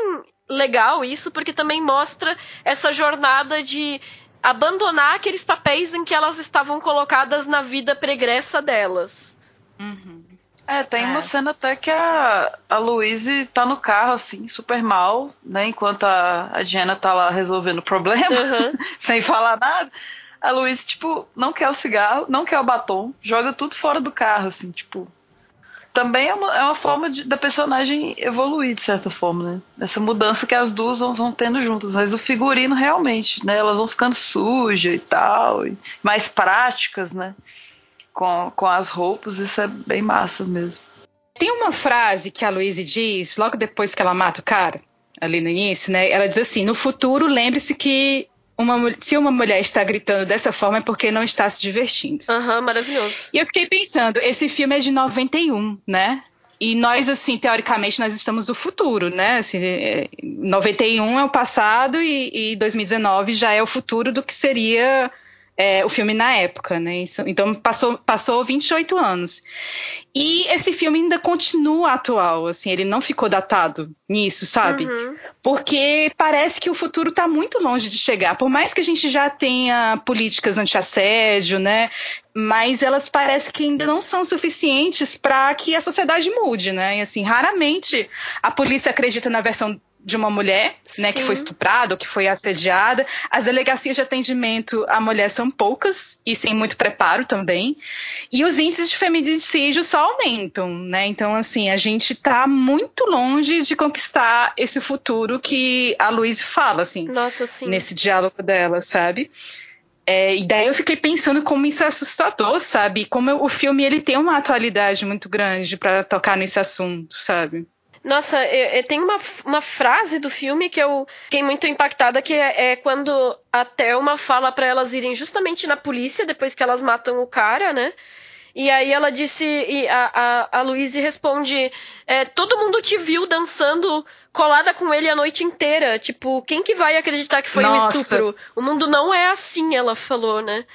legal isso, porque também mostra essa jornada de abandonar aqueles papéis em que elas estavam colocadas na vida pregressa delas. Uhum. É, tem é. uma cena até que a, a Louise tá no carro, assim, super mal, né? Enquanto a, a Jenna tá lá resolvendo o problema, uhum. sem falar nada. A Louise, tipo, não quer o cigarro, não quer o batom, joga tudo fora do carro, assim, tipo. Também é uma, é uma forma de, da personagem evoluir, de certa forma, né? Essa mudança que as duas vão, vão tendo juntas. Mas o figurino, realmente, né? Elas vão ficando sujas e tal, e mais práticas, né? com, com as roupas, isso é bem massa mesmo. Tem uma frase que a Louise diz, logo depois que ela mata o cara, ali no início, né? Ela diz assim: no futuro, lembre-se que uma, se uma mulher está gritando dessa forma é porque não está se divertindo. Aham, uhum, maravilhoso. E eu fiquei pensando, esse filme é de 91, né? E nós, assim, teoricamente, nós estamos no futuro, né? Assim, 91 é, é o passado e, e 2019 já é o futuro do que seria é, o filme na época, né? Isso, então passou, passou 28 anos. E esse filme ainda continua atual, assim, ele não ficou datado nisso, sabe? Uhum. Porque parece que o futuro está muito longe de chegar. Por mais que a gente já tenha políticas anti-assédio, né? Mas elas parecem que ainda não são suficientes para que a sociedade mude, né? E assim, raramente a polícia acredita na versão de uma mulher, né, que foi estuprada ou que foi assediada. As delegacias de atendimento à mulher são poucas e sem muito preparo também. E os índices de feminicídio só aumentam, né? Então, assim, a gente está muito longe de conquistar esse futuro que a Luiz fala, assim, Nossa, nesse diálogo dela, sabe? É, e daí eu fiquei pensando como isso é assustador, sabe? Como o filme ele tem uma atualidade muito grande para tocar nesse assunto, sabe? Nossa, tem uma, uma frase do filme que eu fiquei muito impactada, que é, é quando a Thelma fala para elas irem justamente na polícia, depois que elas matam o cara, né? E aí ela disse, e a, a, a Louise responde, é, todo mundo te viu dançando colada com ele a noite inteira. Tipo, quem que vai acreditar que foi Nossa. um estupro? O mundo não é assim, ela falou, né?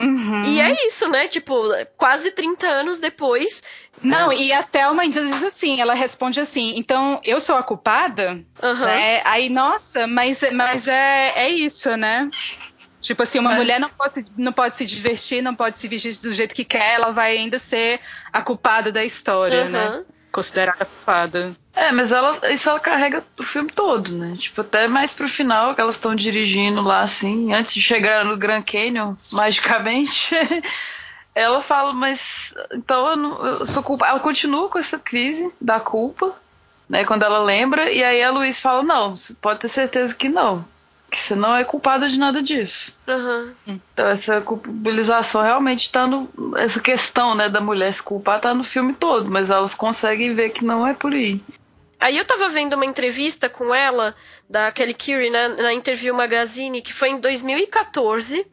Uhum. E é isso, né? Tipo, quase 30 anos depois. Não, e a Thelma diz assim, ela responde assim, então eu sou a culpada? Uhum. Né? Aí, nossa, mas, mas é, é isso, né? Tipo assim, uma mas... mulher não pode, não pode se divertir, não pode se vestir do jeito que quer, ela vai ainda ser a culpada da história, uhum. né? Considerada culpada. É, mas ela, isso ela carrega o filme todo, né? Tipo, até mais pro final, que elas estão dirigindo lá, assim, antes de chegar no Grand Canyon, magicamente, ela fala, mas então eu, não, eu sou culpa. Ela continua com essa crise da culpa, né? Quando ela lembra, e aí a Luiz fala, não, pode ter certeza que não que você não é culpada de nada disso. Uhum. Então essa culpabilização realmente está no. Essa questão né, da mulher se culpar está no filme todo, mas elas conseguem ver que não é por aí. Aí eu tava vendo uma entrevista com ela, da Kelly Curie, né, na Interview Magazine, que foi em 2014.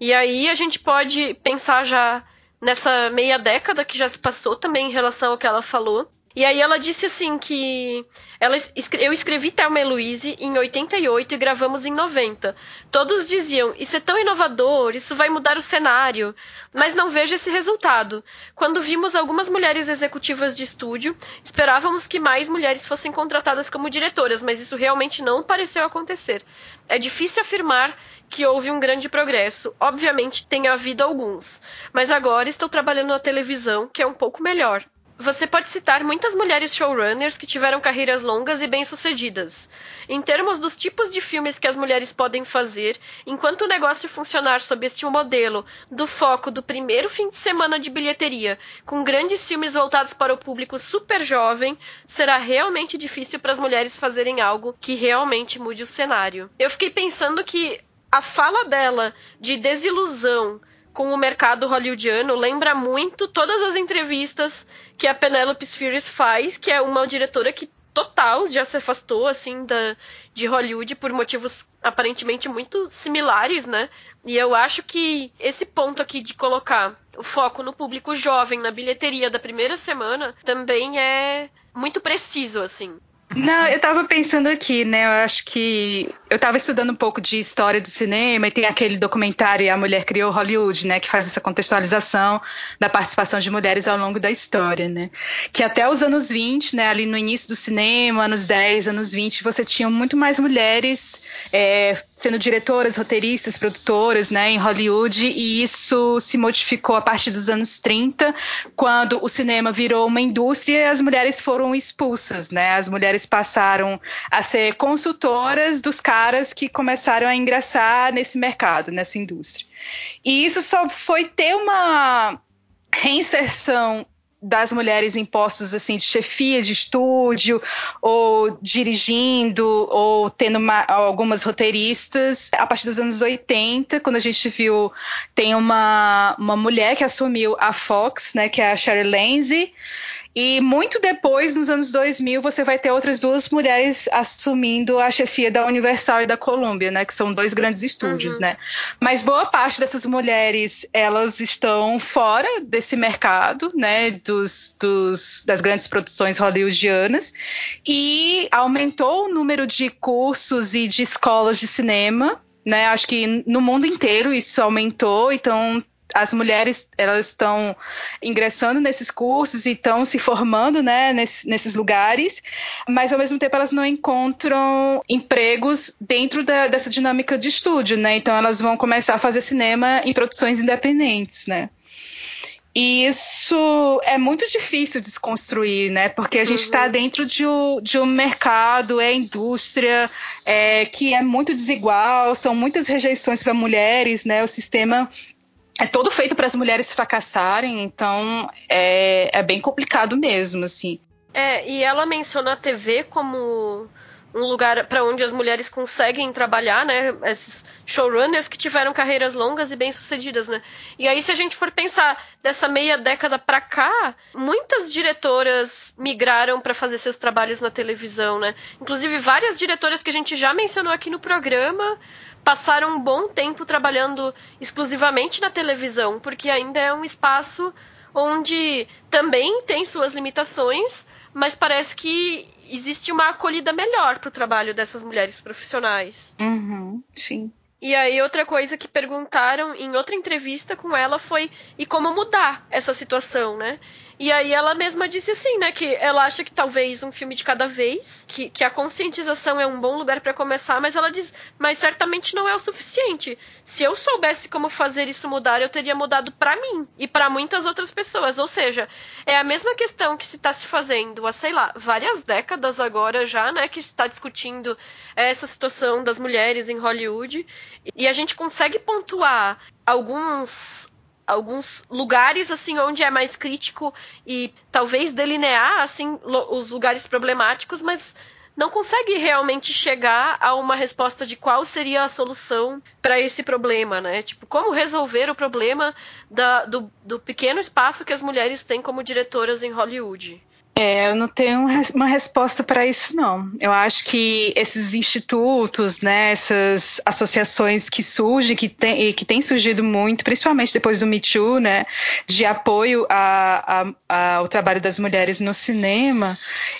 E aí a gente pode pensar já nessa meia década que já se passou também em relação ao que ela falou. E aí ela disse assim que ela, eu escrevi Thelma e Louise em 88 e gravamos em 90. Todos diziam, isso é tão inovador, isso vai mudar o cenário. Mas não vejo esse resultado. Quando vimos algumas mulheres executivas de estúdio, esperávamos que mais mulheres fossem contratadas como diretoras, mas isso realmente não pareceu acontecer. É difícil afirmar que houve um grande progresso. Obviamente tem havido alguns. Mas agora estou trabalhando na televisão, que é um pouco melhor. Você pode citar muitas mulheres showrunners que tiveram carreiras longas e bem-sucedidas. Em termos dos tipos de filmes que as mulheres podem fazer, enquanto o negócio funcionar sob este modelo do foco do primeiro fim de semana de bilheteria, com grandes filmes voltados para o público super jovem, será realmente difícil para as mulheres fazerem algo que realmente mude o cenário. Eu fiquei pensando que a fala dela de desilusão com o mercado hollywoodiano lembra muito todas as entrevistas que a Penelope Spheres faz, que é uma diretora que total já se afastou assim da de Hollywood por motivos aparentemente muito similares, né? E eu acho que esse ponto aqui de colocar o foco no público jovem na bilheteria da primeira semana também é muito preciso assim. Não, eu tava pensando aqui, né? Eu acho que eu tava estudando um pouco de história do cinema e tem aquele documentário A Mulher Criou Hollywood, né? Que faz essa contextualização da participação de mulheres ao longo da história, né? Que até os anos 20, né? Ali no início do cinema, anos 10, anos 20, você tinha muito mais mulheres é, sendo diretoras, roteiristas, produtoras, né? Em Hollywood e isso se modificou a partir dos anos 30, quando o cinema virou uma indústria e as mulheres foram expulsas, né? As mulheres mulheres passaram a ser consultoras dos caras que começaram a ingressar nesse mercado, nessa indústria. E isso só foi ter uma reinserção das mulheres em postos assim de chefia de estúdio ou dirigindo ou tendo uma, algumas roteiristas a partir dos anos 80 quando a gente viu tem uma, uma mulher que assumiu a Fox né que é a Sherry Lindsay e muito depois, nos anos 2000, você vai ter outras duas mulheres assumindo a chefia da Universal e da Columbia, né? Que são dois grandes estúdios, uhum. né? Mas boa parte dessas mulheres, elas estão fora desse mercado, né? Dos, dos, das grandes produções hollywoodianas. E aumentou o número de cursos e de escolas de cinema né? Acho que no mundo inteiro isso aumentou, então as mulheres elas estão ingressando nesses cursos e estão se formando né, nesses, nesses lugares, mas ao mesmo tempo elas não encontram empregos dentro da, dessa dinâmica de estúdio, né? Então elas vão começar a fazer cinema em produções independentes, né? E isso é muito difícil desconstruir, né? Porque a gente está uhum. dentro de um, de um mercado, é indústria, é, que é muito desigual, são muitas rejeições para mulheres, né? O sistema é todo feito para as mulheres fracassarem, então é, é bem complicado mesmo, assim. É, e ela menciona a TV como um lugar para onde as mulheres conseguem trabalhar, né? Esses showrunners que tiveram carreiras longas e bem-sucedidas, né? E aí, se a gente for pensar dessa meia década para cá, muitas diretoras migraram para fazer seus trabalhos na televisão, né? Inclusive, várias diretoras que a gente já mencionou aqui no programa passaram um bom tempo trabalhando exclusivamente na televisão, porque ainda é um espaço onde também tem suas limitações, mas parece que existe uma acolhida melhor para o trabalho dessas mulheres profissionais. Uhum, sim. E aí, outra coisa que perguntaram em outra entrevista com ela foi: e como mudar essa situação, né? E aí ela mesma disse assim, né, que ela acha que talvez um filme de cada vez, que, que a conscientização é um bom lugar para começar, mas ela diz, mas certamente não é o suficiente. Se eu soubesse como fazer isso mudar, eu teria mudado para mim e para muitas outras pessoas. Ou seja, é a mesma questão que se está se fazendo há, sei lá, várias décadas agora já, né, que se está discutindo essa situação das mulheres em Hollywood. E a gente consegue pontuar alguns alguns lugares assim onde é mais crítico e talvez delinear assim os lugares problemáticos, mas não consegue realmente chegar a uma resposta de qual seria a solução para esse problema, né? Tipo, como resolver o problema da, do, do pequeno espaço que as mulheres têm como diretoras em Hollywood. É, eu não tenho uma resposta para isso, não. Eu acho que esses institutos, né, essas associações que surgem, que tem, que surgido muito, principalmente depois do Me Too, né, de apoio a, a, ao trabalho das mulheres no cinema,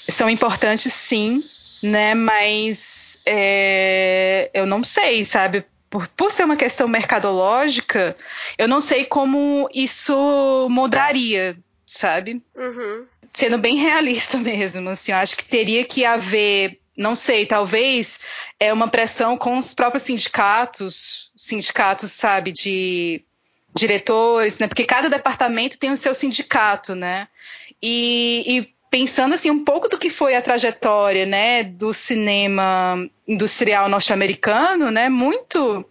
são importantes, sim, né, mas é, eu não sei, sabe? Por, por, ser uma questão mercadológica, eu não sei como isso mudaria, sabe? Uhum sendo bem realista mesmo, assim, eu acho que teria que haver, não sei, talvez é uma pressão com os próprios sindicatos, sindicatos, sabe, de diretores, né? Porque cada departamento tem o seu sindicato, né? E, e pensando assim um pouco do que foi a trajetória, né, do cinema industrial norte-americano, né? Muito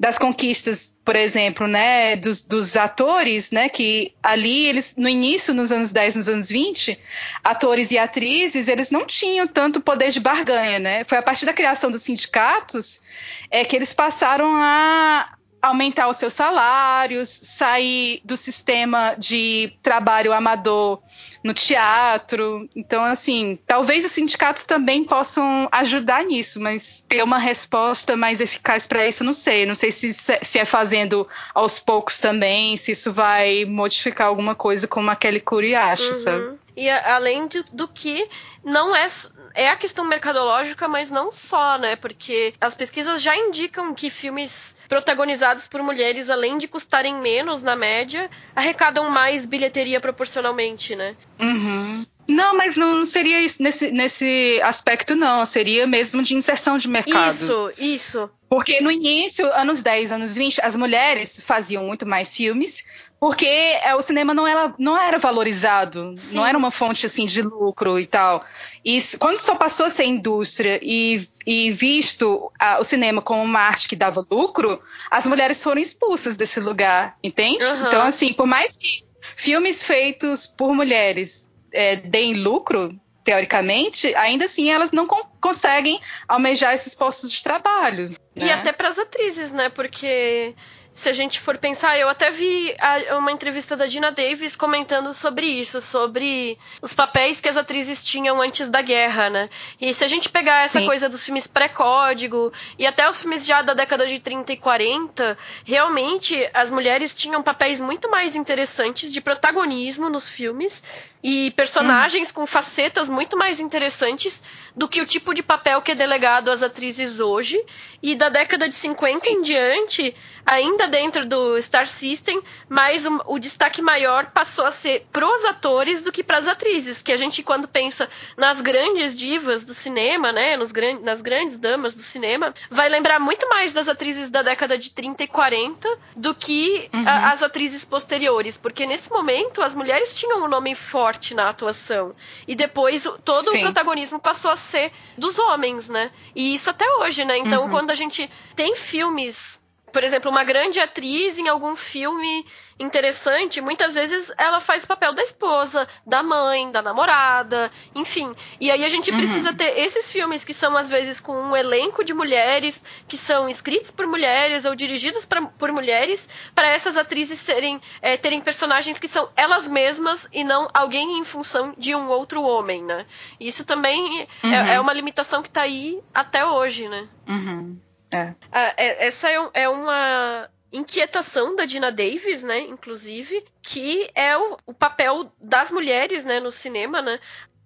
das conquistas, por exemplo, né, dos, dos, atores, né, que ali eles no início, nos anos 10, nos anos 20, atores e atrizes, eles não tinham tanto poder de barganha, né? Foi a partir da criação dos sindicatos é que eles passaram a aumentar os seus salários, sair do sistema de trabalho amador no teatro. Então, assim, talvez os sindicatos também possam ajudar nisso, mas ter uma resposta mais eficaz para isso, não sei. Não sei se, se é fazendo aos poucos também, se isso vai modificar alguma coisa, como a Kelly Curry acha, uhum. sabe? E além de, do que não é é a questão mercadológica, mas não só, né? Porque as pesquisas já indicam que filmes protagonizados por mulheres, além de custarem menos na média, arrecadam mais bilheteria proporcionalmente, né? Uhum. Não, mas não seria isso nesse, nesse aspecto, não. Seria mesmo de inserção de mercado. Isso, isso. Porque no início, anos 10, anos 20, as mulheres faziam muito mais filmes, porque é, o cinema não era, não era valorizado, Sim. não era uma fonte assim de lucro e tal. E quando só passou a ser indústria e, e visto a, o cinema como uma arte que dava lucro, as mulheres foram expulsas desse lugar, entende? Uhum. Então, assim, por mais que filmes feitos por mulheres é, deem lucro, teoricamente, ainda assim elas não con conseguem almejar esses postos de trabalho. Né? E até para as atrizes, né? Porque se a gente for pensar, eu até vi a, uma entrevista da Dina Davis comentando sobre isso, sobre os papéis que as atrizes tinham antes da guerra, né? E se a gente pegar essa Sim. coisa dos filmes pré-código e até os filmes já da década de 30 e 40, realmente as mulheres tinham papéis muito mais interessantes de protagonismo nos filmes e personagens hum. com facetas muito mais interessantes do que o tipo de papel que é delegado às atrizes hoje. E da década de 50 Sim. em diante, ainda dentro do Star System, mas o, o destaque maior passou a ser pros atores do que para as atrizes, que a gente quando pensa nas grandes divas do cinema, né, nos gran nas grandes damas do cinema, vai lembrar muito mais das atrizes da década de 30 e 40 do que uhum. a, as atrizes posteriores, porque nesse momento as mulheres tinham um nome forte na atuação e depois todo Sim. o protagonismo passou a ser dos homens, né? E isso até hoje, né? Então, uhum. quando a gente tem filmes por exemplo, uma grande atriz em algum filme interessante, muitas vezes ela faz o papel da esposa, da mãe, da namorada, enfim. E aí a gente uhum. precisa ter esses filmes que são, às vezes, com um elenco de mulheres, que são escritos por mulheres ou dirigidos pra, por mulheres, para essas atrizes serem, é, terem personagens que são elas mesmas e não alguém em função de um outro homem, né? Isso também é, uhum. é, é, uma limitação que está aí até hoje, né? Uhum. É. Ah, é, essa é, é uma inquietação da Dina Davis, né, inclusive, que é o, o, papel das mulheres, né, no cinema, né?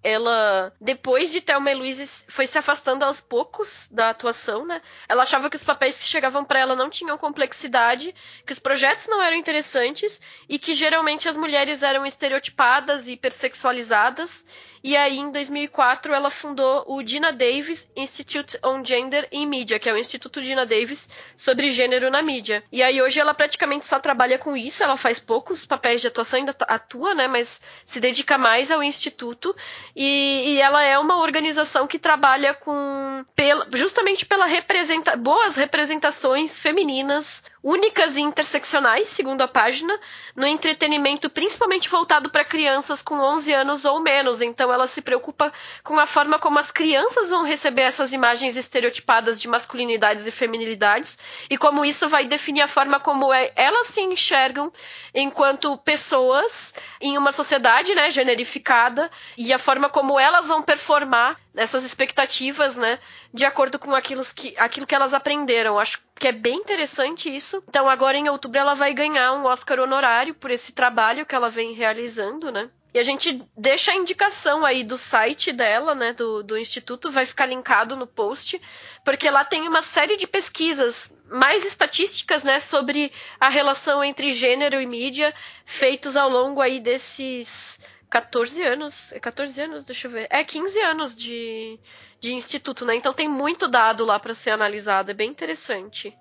Ela, depois de Thelma e foi se afastando aos poucos da atuação, né? Ela achava que os papéis que chegavam para ela não tinham complexidade, que os projetos não eram interessantes e que geralmente as mulheres eram estereotipadas e hipersexualizadas e aí, em 2004, ela fundou o Dina Davis Institute on Gender in Media, que é o Instituto Dina Davis sobre gênero na mídia. E aí, hoje, ela praticamente só trabalha com isso, ela faz poucos papéis de atuação, ainda atua, né, mas se dedica mais ao Instituto. E, e ela é uma organização que trabalha com, pela, justamente pela representa, boas representações femininas únicas e interseccionais, segundo a página, no entretenimento principalmente voltado para crianças com 11 anos ou menos. Então ela se preocupa com a forma como as crianças vão receber essas imagens estereotipadas de masculinidades e feminilidades e como isso vai definir a forma como é, elas se enxergam enquanto pessoas em uma sociedade, né, generificada e a forma como elas vão performar essas expectativas, né, de acordo com aquilo que, aquilo que elas aprenderam. Acho que é bem interessante isso. Então, agora em outubro ela vai ganhar um Oscar honorário por esse trabalho que ela vem realizando, né? E a gente deixa a indicação aí do site dela, né, do, do Instituto, vai ficar linkado no post, porque lá tem uma série de pesquisas mais estatísticas, né, sobre a relação entre gênero e mídia, feitos ao longo aí desses 14 anos, é 14 anos, deixa eu ver, é 15 anos de, de instituto, né, então tem muito dado lá para ser analisado, é bem interessante.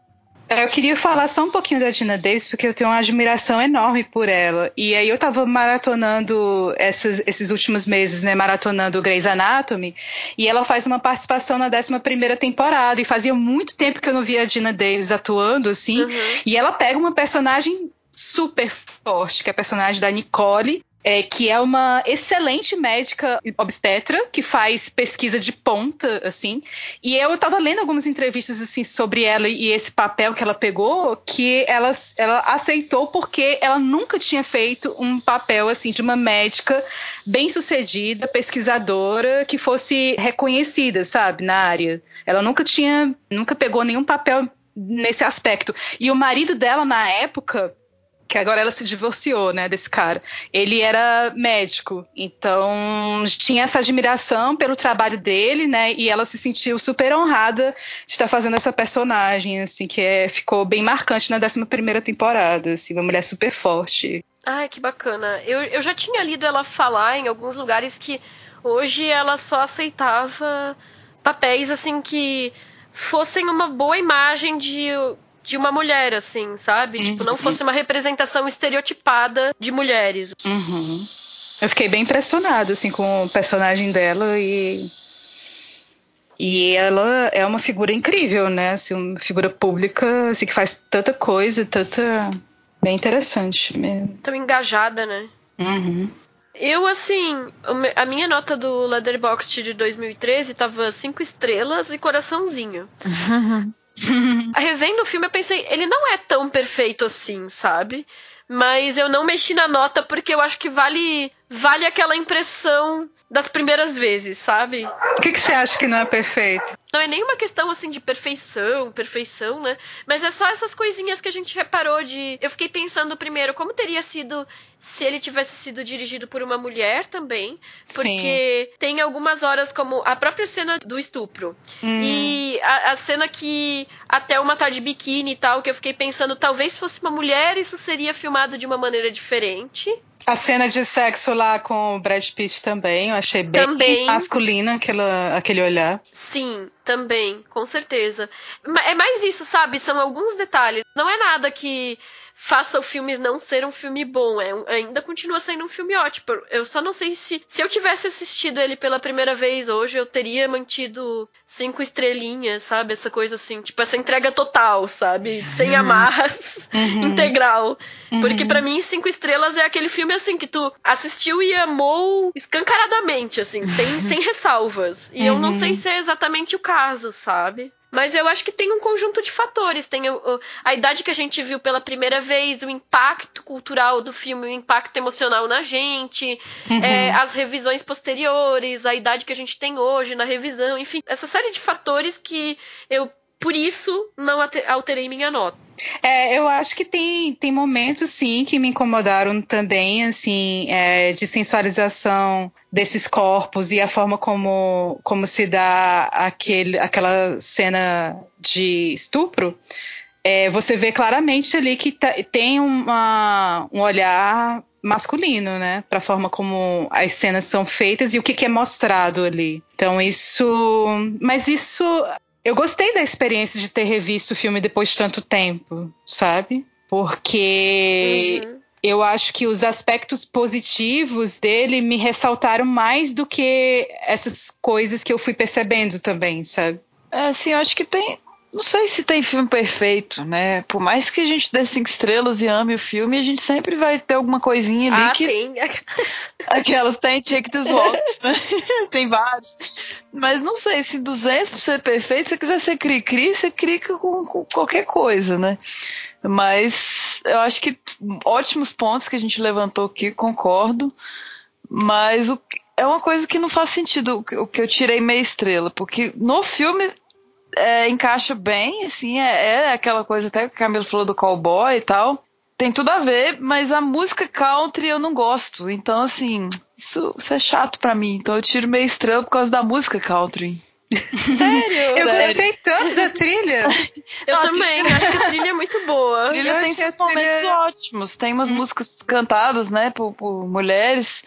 É, eu queria falar só um pouquinho da Dina Davis, porque eu tenho uma admiração enorme por ela. E aí eu tava maratonando essas, esses últimos meses, né? Maratonando Grey's Anatomy. E ela faz uma participação na 11 primeira temporada. E fazia muito tempo que eu não via a Dina Davis atuando, assim. Uhum. E ela pega uma personagem super forte, que é a personagem da Nicole, é, que é uma excelente médica obstetra que faz pesquisa de ponta, assim. E eu estava lendo algumas entrevistas assim sobre ela e esse papel que ela pegou, que ela, ela aceitou porque ela nunca tinha feito um papel assim de uma médica bem sucedida, pesquisadora, que fosse reconhecida, sabe, na área. Ela nunca tinha, nunca pegou nenhum papel nesse aspecto. E o marido dela na época que agora ela se divorciou, né, desse cara. Ele era médico, então tinha essa admiração pelo trabalho dele, né, e ela se sentiu super honrada de estar fazendo essa personagem, assim, que é, ficou bem marcante na 11 primeira temporada, assim, uma mulher super forte. Ai, que bacana. Eu, eu já tinha lido ela falar em alguns lugares que hoje ela só aceitava papéis, assim, que fossem uma boa imagem de de uma mulher, assim, sabe? Uhum. Tipo, não fosse uma representação estereotipada de mulheres. Uhum. Eu fiquei bem impressionada, assim, com o personagem dela e. E ela é uma figura incrível, né? Assim, uma figura pública, assim, que faz tanta coisa, tanta. Bem interessante mesmo. Tão engajada, né? Uhum. Eu, assim, a minha nota do Leatherbox de 2013 tava cinco estrelas e coraçãozinho. Uhum. Revendo o filme, eu pensei, ele não é tão perfeito assim, sabe? Mas eu não mexi na nota porque eu acho que vale vale aquela impressão das primeiras vezes, sabe? O que, que você acha que não é perfeito? Não é nenhuma questão assim de perfeição, perfeição, né? Mas é só essas coisinhas que a gente reparou de. Eu fiquei pensando primeiro como teria sido se ele tivesse sido dirigido por uma mulher também, porque Sim. tem algumas horas como a própria cena do estupro hum. e a, a, cena que até uma tá de biquíni e tal, que eu fiquei pensando talvez fosse uma mulher isso seria filmado de uma maneira diferente. A cena de sexo lá com o Brad Pitt também, eu achei bem também. masculina aquela, aquele olhar. Sim, também, com certeza. É mais isso, sabe? São alguns detalhes. Não é nada que faça o filme não ser um filme bom. É, ainda continua sendo um filme ótimo. Eu só não sei se se eu tivesse assistido ele pela primeira vez hoje, eu teria mantido cinco estrelinhas, sabe? Essa coisa assim, tipo essa entrega total, sabe? Sem uhum. amarras, uhum. integral. Uhum. Porque para mim cinco estrelas é aquele filme assim que tu assistiu e amou escancaradamente, assim, sem, sem ressalvas. E eu não sei uhum. se é exatamente o caso, sabe? Mas eu acho que tem um conjunto de fatores. Tem a idade que a gente viu pela primeira vez, o impacto cultural do filme, o impacto emocional na gente, uhum. é, as revisões posteriores, a idade que a gente tem hoje na revisão, enfim, essa série de fatores que eu por isso não alterei minha nota. É, eu acho que tem, tem momentos, sim, que me incomodaram também, assim, é, de sensualização desses corpos e a forma como, como se dá aquele, aquela cena de estupro. É, você vê claramente ali que tá, tem uma, um olhar masculino, né? Para a forma como as cenas são feitas e o que, que é mostrado ali. Então, isso. Mas isso eu gostei da experiência de ter revisto o filme depois de tanto tempo, sabe? Porque uhum. eu acho que os aspectos positivos dele me ressaltaram mais do que essas coisas que eu fui percebendo também, sabe? É, assim, eu acho que tem, não sei se tem filme perfeito, né? Por mais que a gente dê cinco estrelas e ame o filme, a gente sempre vai ter alguma coisinha ali ah, que. Tem. Aquelas tem check dos votos, né? tem vários. Mas não sei, se 200 pra ser perfeito, se você quiser ser cri-cri, você clica com, com qualquer coisa, né? Mas eu acho que ótimos pontos que a gente levantou aqui, concordo. Mas o, é uma coisa que não faz sentido o que eu tirei meia estrela, porque no filme é, encaixa bem, assim, é, é, aquela coisa até que o Camilo falou do cowboy e tal. Tem tudo a ver, mas a música country eu não gosto. Então, assim, isso, isso é chato para mim. Então eu tiro meia estrela por causa da música country. Sério? Eu gostei tanto da trilha. Eu também, acho que a trilha é muito boa. A trilha eu tem seus momentos trilha... ótimos. Tem umas hum. músicas cantadas, né, por, por mulheres.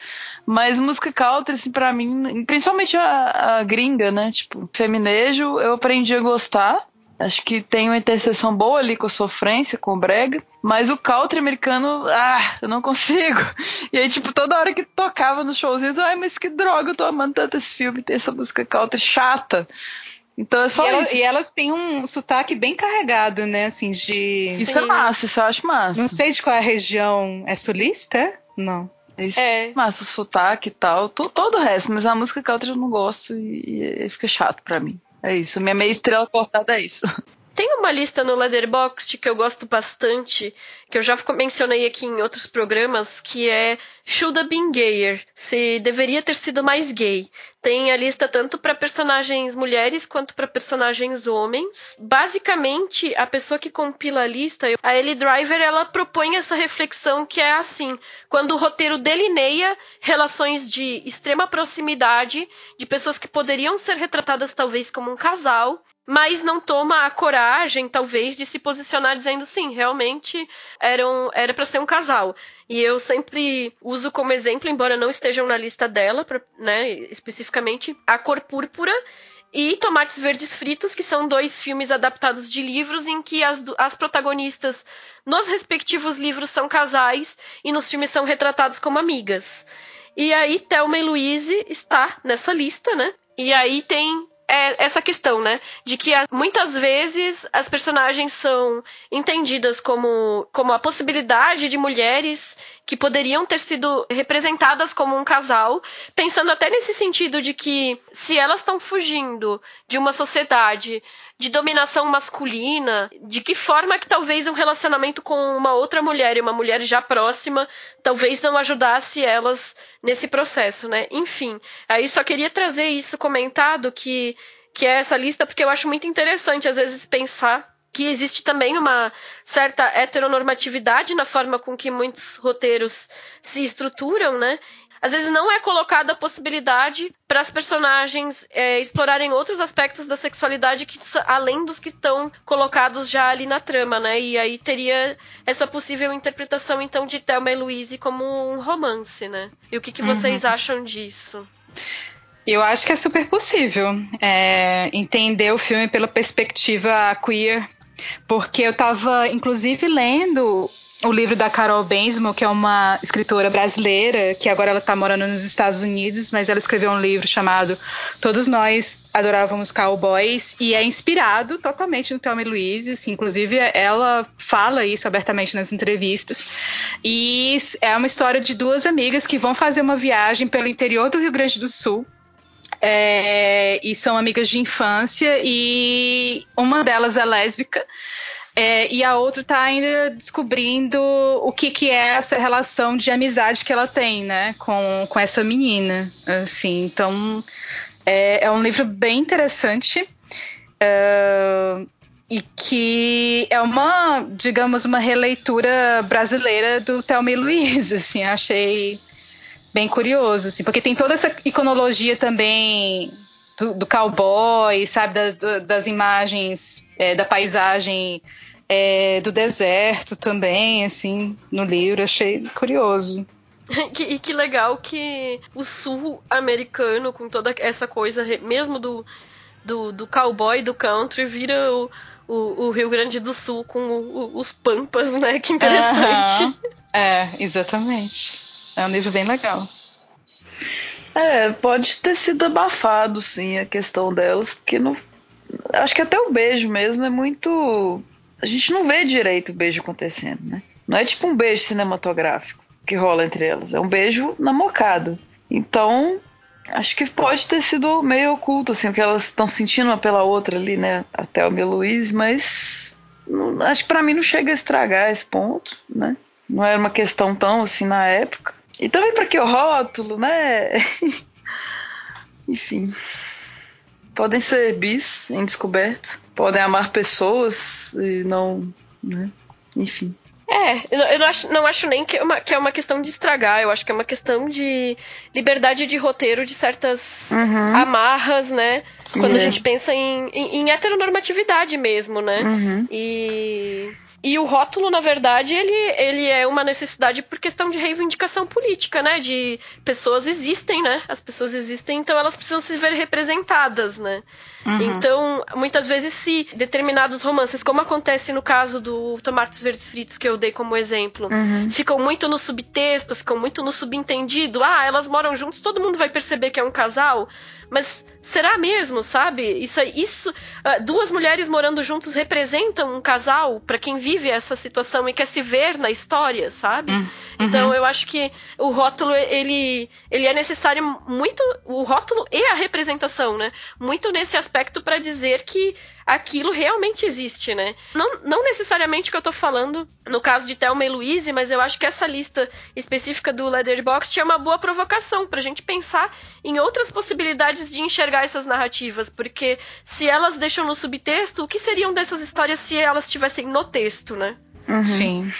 Mas música country, assim, pra mim, principalmente a, a gringa, né? Tipo, feminejo, eu aprendi a gostar. Acho que tem uma interseção boa ali com a sofrência, com o brega. Mas o country americano, ah, eu não consigo. E aí, tipo, toda hora que tocava nos showzinhos, ai, mas que droga, eu tô amando tanto esse filme, tem essa música country chata. Então é só e isso. Elas, e elas têm um sotaque bem carregado, né? Assim, de. Isso é Sim. é massa, isso eu acho massa. Não sei de qual é a região. É sulista? Não. Isso é. Massa o sotaque e tal. todo o resto, mas a música country eu não gosto e, e fica chato pra mim. É isso. Minha meia estrela cortada é isso. Tem uma lista no Letterboxd que eu gosto bastante, que eu já mencionei aqui em outros programas, que é Should Have Been Gayer, se deveria ter sido mais gay. Tem a lista tanto para personagens mulheres quanto para personagens homens. Basicamente, a pessoa que compila a lista, a Ellie Driver, ela propõe essa reflexão que é assim: quando o roteiro delineia relações de extrema proximidade de pessoas que poderiam ser retratadas talvez como um casal, mas não toma a coragem, talvez, de se posicionar dizendo sim, realmente eram, era para ser um casal. E eu sempre uso como exemplo, embora não estejam na lista dela, pra, né, especificamente, A Cor Púrpura e Tomates Verdes Fritos, que são dois filmes adaptados de livros em que as, as protagonistas nos respectivos livros são casais e nos filmes são retratados como amigas. E aí, Thelma e Louise está nessa lista, né? E aí tem é essa questão, né? De que muitas vezes as personagens são entendidas como, como a possibilidade de mulheres que poderiam ter sido representadas como um casal, pensando até nesse sentido de que se elas estão fugindo de uma sociedade de dominação masculina, de que forma que talvez um relacionamento com uma outra mulher e uma mulher já próxima talvez não ajudasse elas nesse processo, né? Enfim, aí só queria trazer isso comentado que que é essa lista porque eu acho muito interessante às vezes pensar que existe também uma certa heteronormatividade na forma com que muitos roteiros se estruturam, né? às vezes não é colocada a possibilidade para as personagens é, explorarem outros aspectos da sexualidade que além dos que estão colocados já ali na trama, né? E aí teria essa possível interpretação então de Thelma e Louise como um romance, né? E o que, que vocês uhum. acham disso? Eu acho que é super possível é, entender o filme pela perspectiva queer porque eu estava, inclusive, lendo o livro da Carol Benzmo, que é uma escritora brasileira, que agora ela está morando nos Estados Unidos, mas ela escreveu um livro chamado Todos Nós Adorávamos Cowboys, e é inspirado totalmente no Thelma Louise, assim, inclusive ela fala isso abertamente nas entrevistas, e é uma história de duas amigas que vão fazer uma viagem pelo interior do Rio Grande do Sul, é, e são amigas de infância, e uma delas é lésbica. É, e a outra está ainda descobrindo o que, que é essa relação de amizade que ela tem, né, com, com essa menina, assim, então é, é um livro bem interessante uh, e que é uma, digamos, uma releitura brasileira do Thelma e Luiz, assim, achei bem curioso, assim, porque tem toda essa iconologia também do, do cowboy, sabe, da, do, das imagens, é, da paisagem é, do deserto também, assim, no livro, achei curioso. e que legal que o sul americano, com toda essa coisa, mesmo do, do, do cowboy, do country, vira o, o, o, Rio Grande do Sul com o, os pampas, né? Que interessante. Uhum. É, exatamente. É um livro bem legal. É, pode ter sido abafado, sim, a questão delas, porque não. Acho que até o beijo mesmo é muito. A gente não vê direito o beijo acontecendo, né? Não é tipo um beijo cinematográfico que rola entre elas, é um beijo na mocada. Então, acho que pode ter sido meio oculto, assim, o que elas estão sentindo uma pela outra ali, né? Até o meu Luiz, mas não, acho que para mim não chega a estragar esse ponto, né? Não era uma questão tão assim na época. E também para que o rótulo, né? Enfim. Podem ser bis em descoberta. Podem amar pessoas e não. Né? Enfim. É, eu não acho, não acho nem que é, uma, que é uma questão de estragar, eu acho que é uma questão de liberdade de roteiro de certas uhum. amarras, né? Quando a gente pensa em, em, em heteronormatividade mesmo, né? Uhum. E e o rótulo, na verdade, ele, ele é uma necessidade por questão de reivindicação política, né? De pessoas existem, né? As pessoas existem, então elas precisam se ver representadas, né? Uhum. Então, muitas vezes, se determinados romances, como acontece no caso do Tomates Verdes Fritos, que eu dei como exemplo, uhum. ficam muito no subtexto, ficam muito no subentendido. Ah, elas moram juntos, todo mundo vai perceber que é um casal. Mas será mesmo, sabe? Isso, isso, uh, duas mulheres morando juntos representam um casal para quem vive essa situação e quer se ver na história, sabe? Hum, Então uhum. eu acho que o rótulo ele, ele é necessário muito o rótulo e a representação, né? Muito nesse aspecto para dizer que aquilo realmente existe, né? Não, não necessariamente que eu tô falando no caso de Thelma e Louise, mas eu acho que essa lista específica do Letterboxd é uma boa provocação pra gente pensar em outras possibilidades de enxergar essas narrativas, porque se elas deixam no subtexto, o que seriam dessas histórias se elas estivessem no texto, né? Uhum. Sim.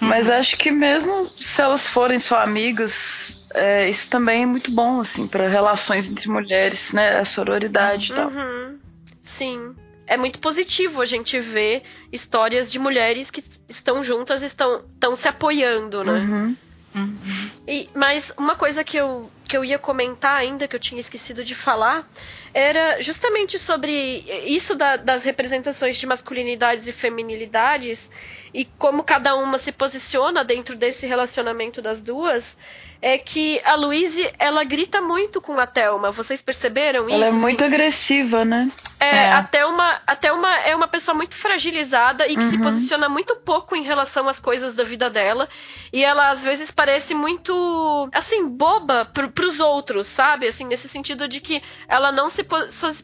Mas acho que mesmo se elas forem só amigas, é, isso também é muito bom, assim, para relações entre mulheres, né? A sororidade e tal. Uhum. Sim. É muito positivo a gente ver histórias de mulheres que estão juntas, estão, estão se apoiando, né? Uhum. E, mas uma coisa que eu, que eu ia comentar ainda, que eu tinha esquecido de falar, era justamente sobre isso da- das representações de masculinidades e feminilidades e como cada uma se posiciona dentro desse relacionamento das duas. É que a Louise, ela grita muito com a Thelma. Vocês perceberam isso? Ela é assim? muito agressiva, né? É, É. A, Thelma, a Thelma é uma pessoa muito fragilizada e que se Uhum. posiciona muito pouco em relação às coisas da vida dela. E ela, às vezes, parece muito, assim, boba pro, pros outros, sabe? Assim, nesse sentido de que ela não se,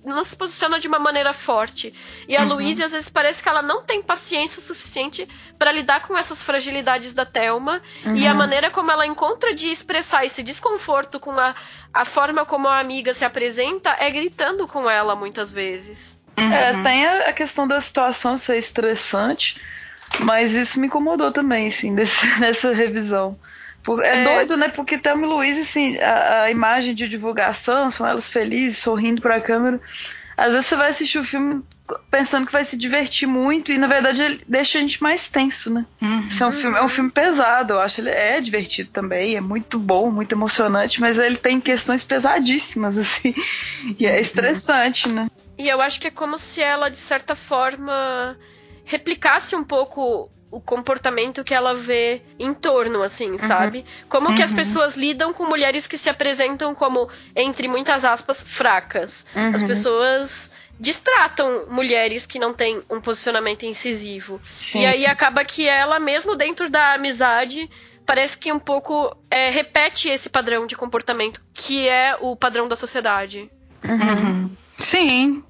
não se posiciona de uma maneira forte. E a Uhum. Louise, às vezes, parece que ela não tem paciência o suficiente para lidar com essas fragilidades da Thelma. E a Uhum. maneira como ela encontra de expressar esse desconforto com a, a forma como a amiga se apresenta é gritando com ela, muitas vezes. É, Uhum. tem a, a questão da situação ser estressante, mas isso me incomodou também, assim, desse, nessa revisão. É, É. doido, né? Porque Thelma e Luiz, assim, a, a imagem de divulgação, são elas felizes, sorrindo pra câmera. Às vezes você vai assistir o filme pensando que vai se divertir muito e, na verdade, ele deixa a gente mais tenso, né? Uhum. É um, filme, é um filme pesado, eu acho. Ele é divertido também, é muito bom, muito emocionante, mas ele tem questões pesadíssimas, assim. E é estressante, né? E eu acho que é como se ela, de certa forma, replicasse um pouco o comportamento que ela vê em torno, assim, sabe? Como que as Uhum. pessoas lidam com mulheres que se apresentam como, entre muitas aspas, fracas. As Uhum. pessoas distratam mulheres que não têm um posicionamento incisivo. Sim. E aí acaba que ela, mesmo dentro da amizade, parece que um pouco é, repete esse padrão de comportamento, que é o padrão da sociedade. Uhum. Sim.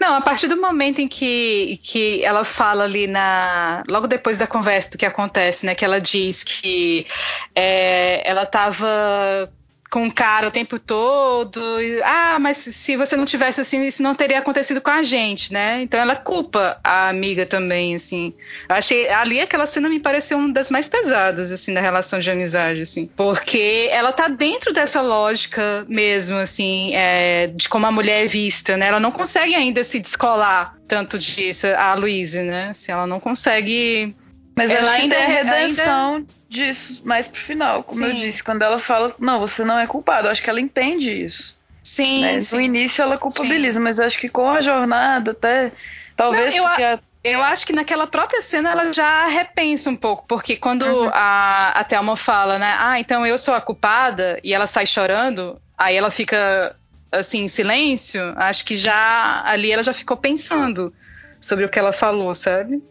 Não, a partir do momento em que, que ela fala ali na. Logo depois da conversa do que acontece, né? Que ela diz que é, ela tava com o cara o tempo todo. e, ah, mas se você não tivesse assim, isso não teria acontecido com a gente, né? Então ela culpa a amiga também, assim. Eu achei ali aquela cena me pareceu uma das mais pesadas, assim, da relação de amizade, assim. Porque ela tá dentro dessa lógica mesmo, assim, é, de como a mulher é vista, né? Ela não consegue ainda se descolar tanto disso, a Louise, né? Assim, ela não consegue. Mas Ela ainda ainda- tem redenção disso mais pro final, como eu Sim. disse, quando ela fala, não, você não é culpado, eu acho que ela entende isso. Sim, né? sim. No início ela culpabiliza, mas eu acho que com a jornada até. Talvez Não, eu porque a- Eu acho que naquela própria cena ela já repensa um pouco, porque quando Uhum. a, a Thelma fala, né? Ah, então eu sou a culpada, e ela sai chorando, aí ela fica assim, em silêncio, acho que já ali ela já ficou pensando sobre o que ela falou, sabe?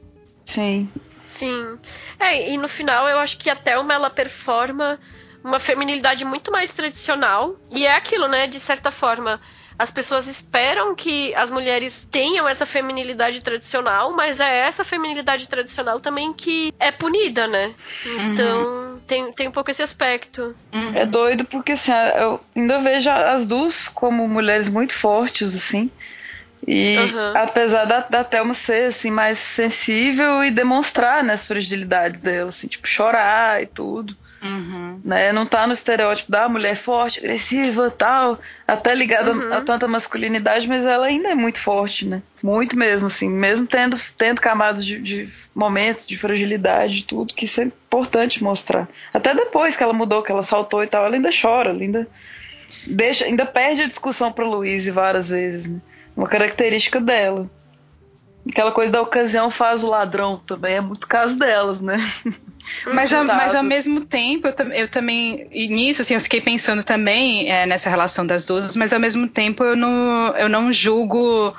Sim. Sim. É, e no final eu acho que a Thelma ela performa uma feminilidade muito mais tradicional. E é aquilo, né? De certa forma, as pessoas esperam que as mulheres tenham essa feminilidade tradicional, mas é essa feminilidade tradicional também que é punida, né? Então tem, tem um pouco esse aspecto. É doido porque assim, eu ainda vejo as duas como mulheres muito fortes, assim. E Uhum. apesar da, da Thelma ser assim, mais sensível e demonstrar né, as fragilidades dela, assim, tipo, chorar e tudo. Uhum. Né? Não tá no estereótipo da mulher forte, agressiva tal, até ligada Uhum. a tanta masculinidade, mas ela ainda é muito forte, né? Muito mesmo, assim, mesmo tendo, tendo camadas de, de momentos de fragilidade tudo, que isso é importante mostrar. Até depois que ela mudou, que ela saltou e tal, ela ainda chora, ela ainda deixa, ainda perde a discussão pro Luiz várias vezes, né? Uma característica dela. Aquela coisa da ocasião faz o ladrão também, é muito caso delas, né? Mas, a, mas ao mesmo tempo, eu, eu, também, e nisso, assim, eu fiquei pensando também é, nessa relação das duas, mas ao mesmo tempo eu não, eu não julgo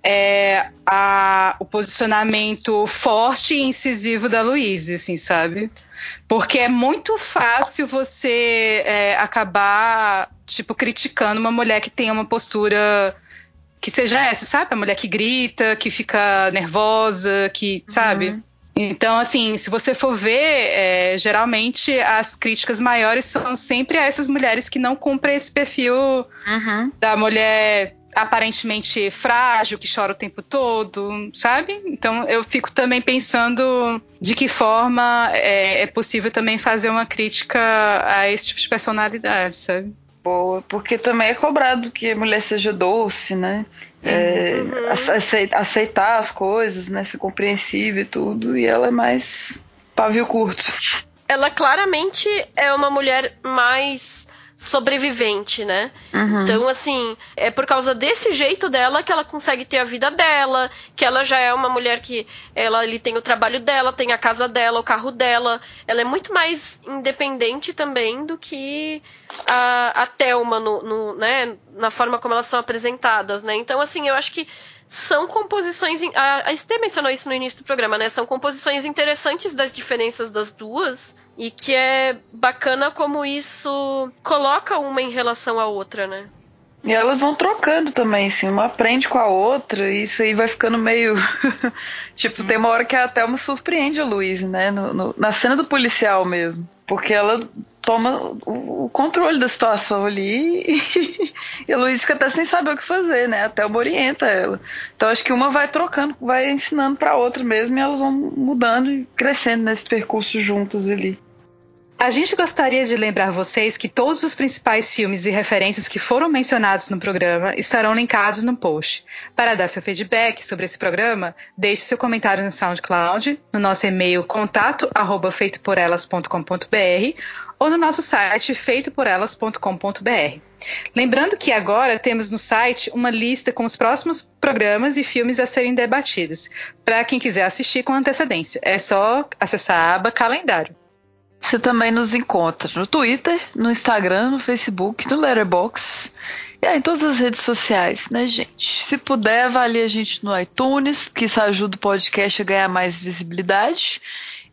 é, a, o posicionamento forte e incisivo da Luísa, assim, sabe? Porque é muito fácil você é, acabar, tipo, criticando uma mulher que tem uma postura que seja essa, sabe? A mulher que grita, que fica nervosa, que, sabe? Uhum. Então, assim, se você for ver, é, geralmente as críticas maiores são sempre a essas mulheres que não cumprem esse perfil uhum. da mulher aparentemente frágil, que chora o tempo todo, sabe? Então eu fico também pensando de que forma é, é possível também fazer uma crítica a esse tipo de personalidade, sabe? Boa, porque também é cobrado que a mulher seja doce, né? É, uhum. aceitar as coisas, né? Ser compreensível e tudo, e ela é mais pavio curto. Ela claramente é uma mulher mais sobrevivente, né? Uhum. Então, assim, é por causa desse jeito dela que ela consegue ter a vida dela, que ela já é uma mulher que ela ali tem o trabalho dela, tem a casa dela, o carro dela. Ela é muito mais independente também do que a, a Thelma no, no, né, na forma como elas são apresentadas, né? Então, assim, eu acho que são composições. A, a Estê mencionou isso no início do programa, né? São composições interessantes das diferenças das duas. E que é bacana como isso coloca uma em relação à outra, né? E elas vão trocando também, assim, uma aprende com a outra, e isso aí vai ficando meio. tipo, tem uma hora que a Thelma surpreende a Luiz, né? No, no, na cena do policial mesmo. Porque ela toma o, o controle da situação ali e, e a Luiz fica até sem saber o que fazer, né? Até uma orienta ela. Então acho que uma vai trocando, vai ensinando para outra mesmo e elas vão mudando e crescendo nesse percurso juntas ali. A gente gostaria de lembrar vocês que todos os principais filmes e referências que foram mencionados no programa estarão linkados no post. Para dar seu feedback sobre esse programa, deixe seu comentário no SoundCloud, no nosso e-mail contato@feitoporelas.com.br ou no nosso site feitoporelas.com.br. Lembrando que agora temos no site uma lista com os próximos programas e filmes a serem debatidos, para quem quiser assistir com antecedência. É só acessar a aba calendário. Você também nos encontra no Twitter, no Instagram, no Facebook, no Letterboxd e aí, em todas as redes sociais, né, gente? Se puder, avalie a gente no iTunes, que isso ajuda o podcast a ganhar mais visibilidade.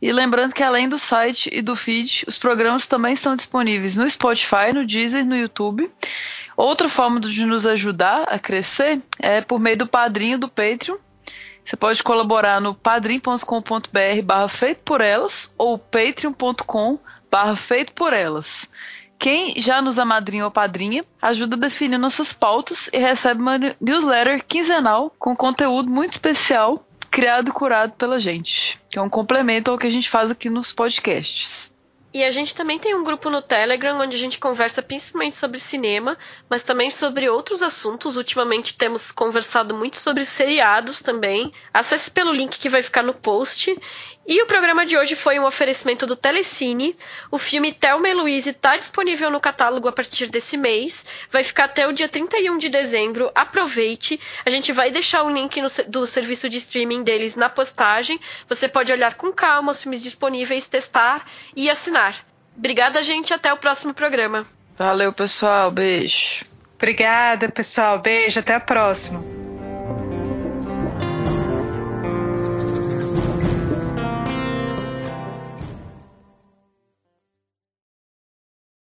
E lembrando que além do site e do feed, os programas também estão disponíveis no Spotify, no Deezer, no YouTube. Outra forma de nos ajudar a crescer é por meio do padrinho do Patreon, você pode colaborar no padrim.com.br barra feito por elas ou patreon.com barra feito por elas. Quem já nos amadrinha ou padrinha ajuda a definir nossas pautas e recebe uma newsletter quinzenal com conteúdo muito especial criado e curado pela gente, que é um complemento ao que a gente faz aqui nos podcasts. E a gente também tem um grupo no Telegram onde a gente conversa principalmente sobre cinema, mas também sobre outros assuntos. Ultimamente temos conversado muito sobre seriados também. Acesse pelo link que vai ficar no post. E o programa de hoje foi um oferecimento do Telecine. O filme Thelma e Louise está disponível no catálogo a partir desse mês. Vai ficar até o dia 31 de dezembro. Aproveite. A gente vai deixar o link no, do serviço de streaming deles na postagem. Você pode olhar com calma os filmes disponíveis, testar e assinar. Obrigada, gente. Até o próximo programa. Valeu, pessoal. Beijo. Obrigada, pessoal. Beijo. Até a próxima.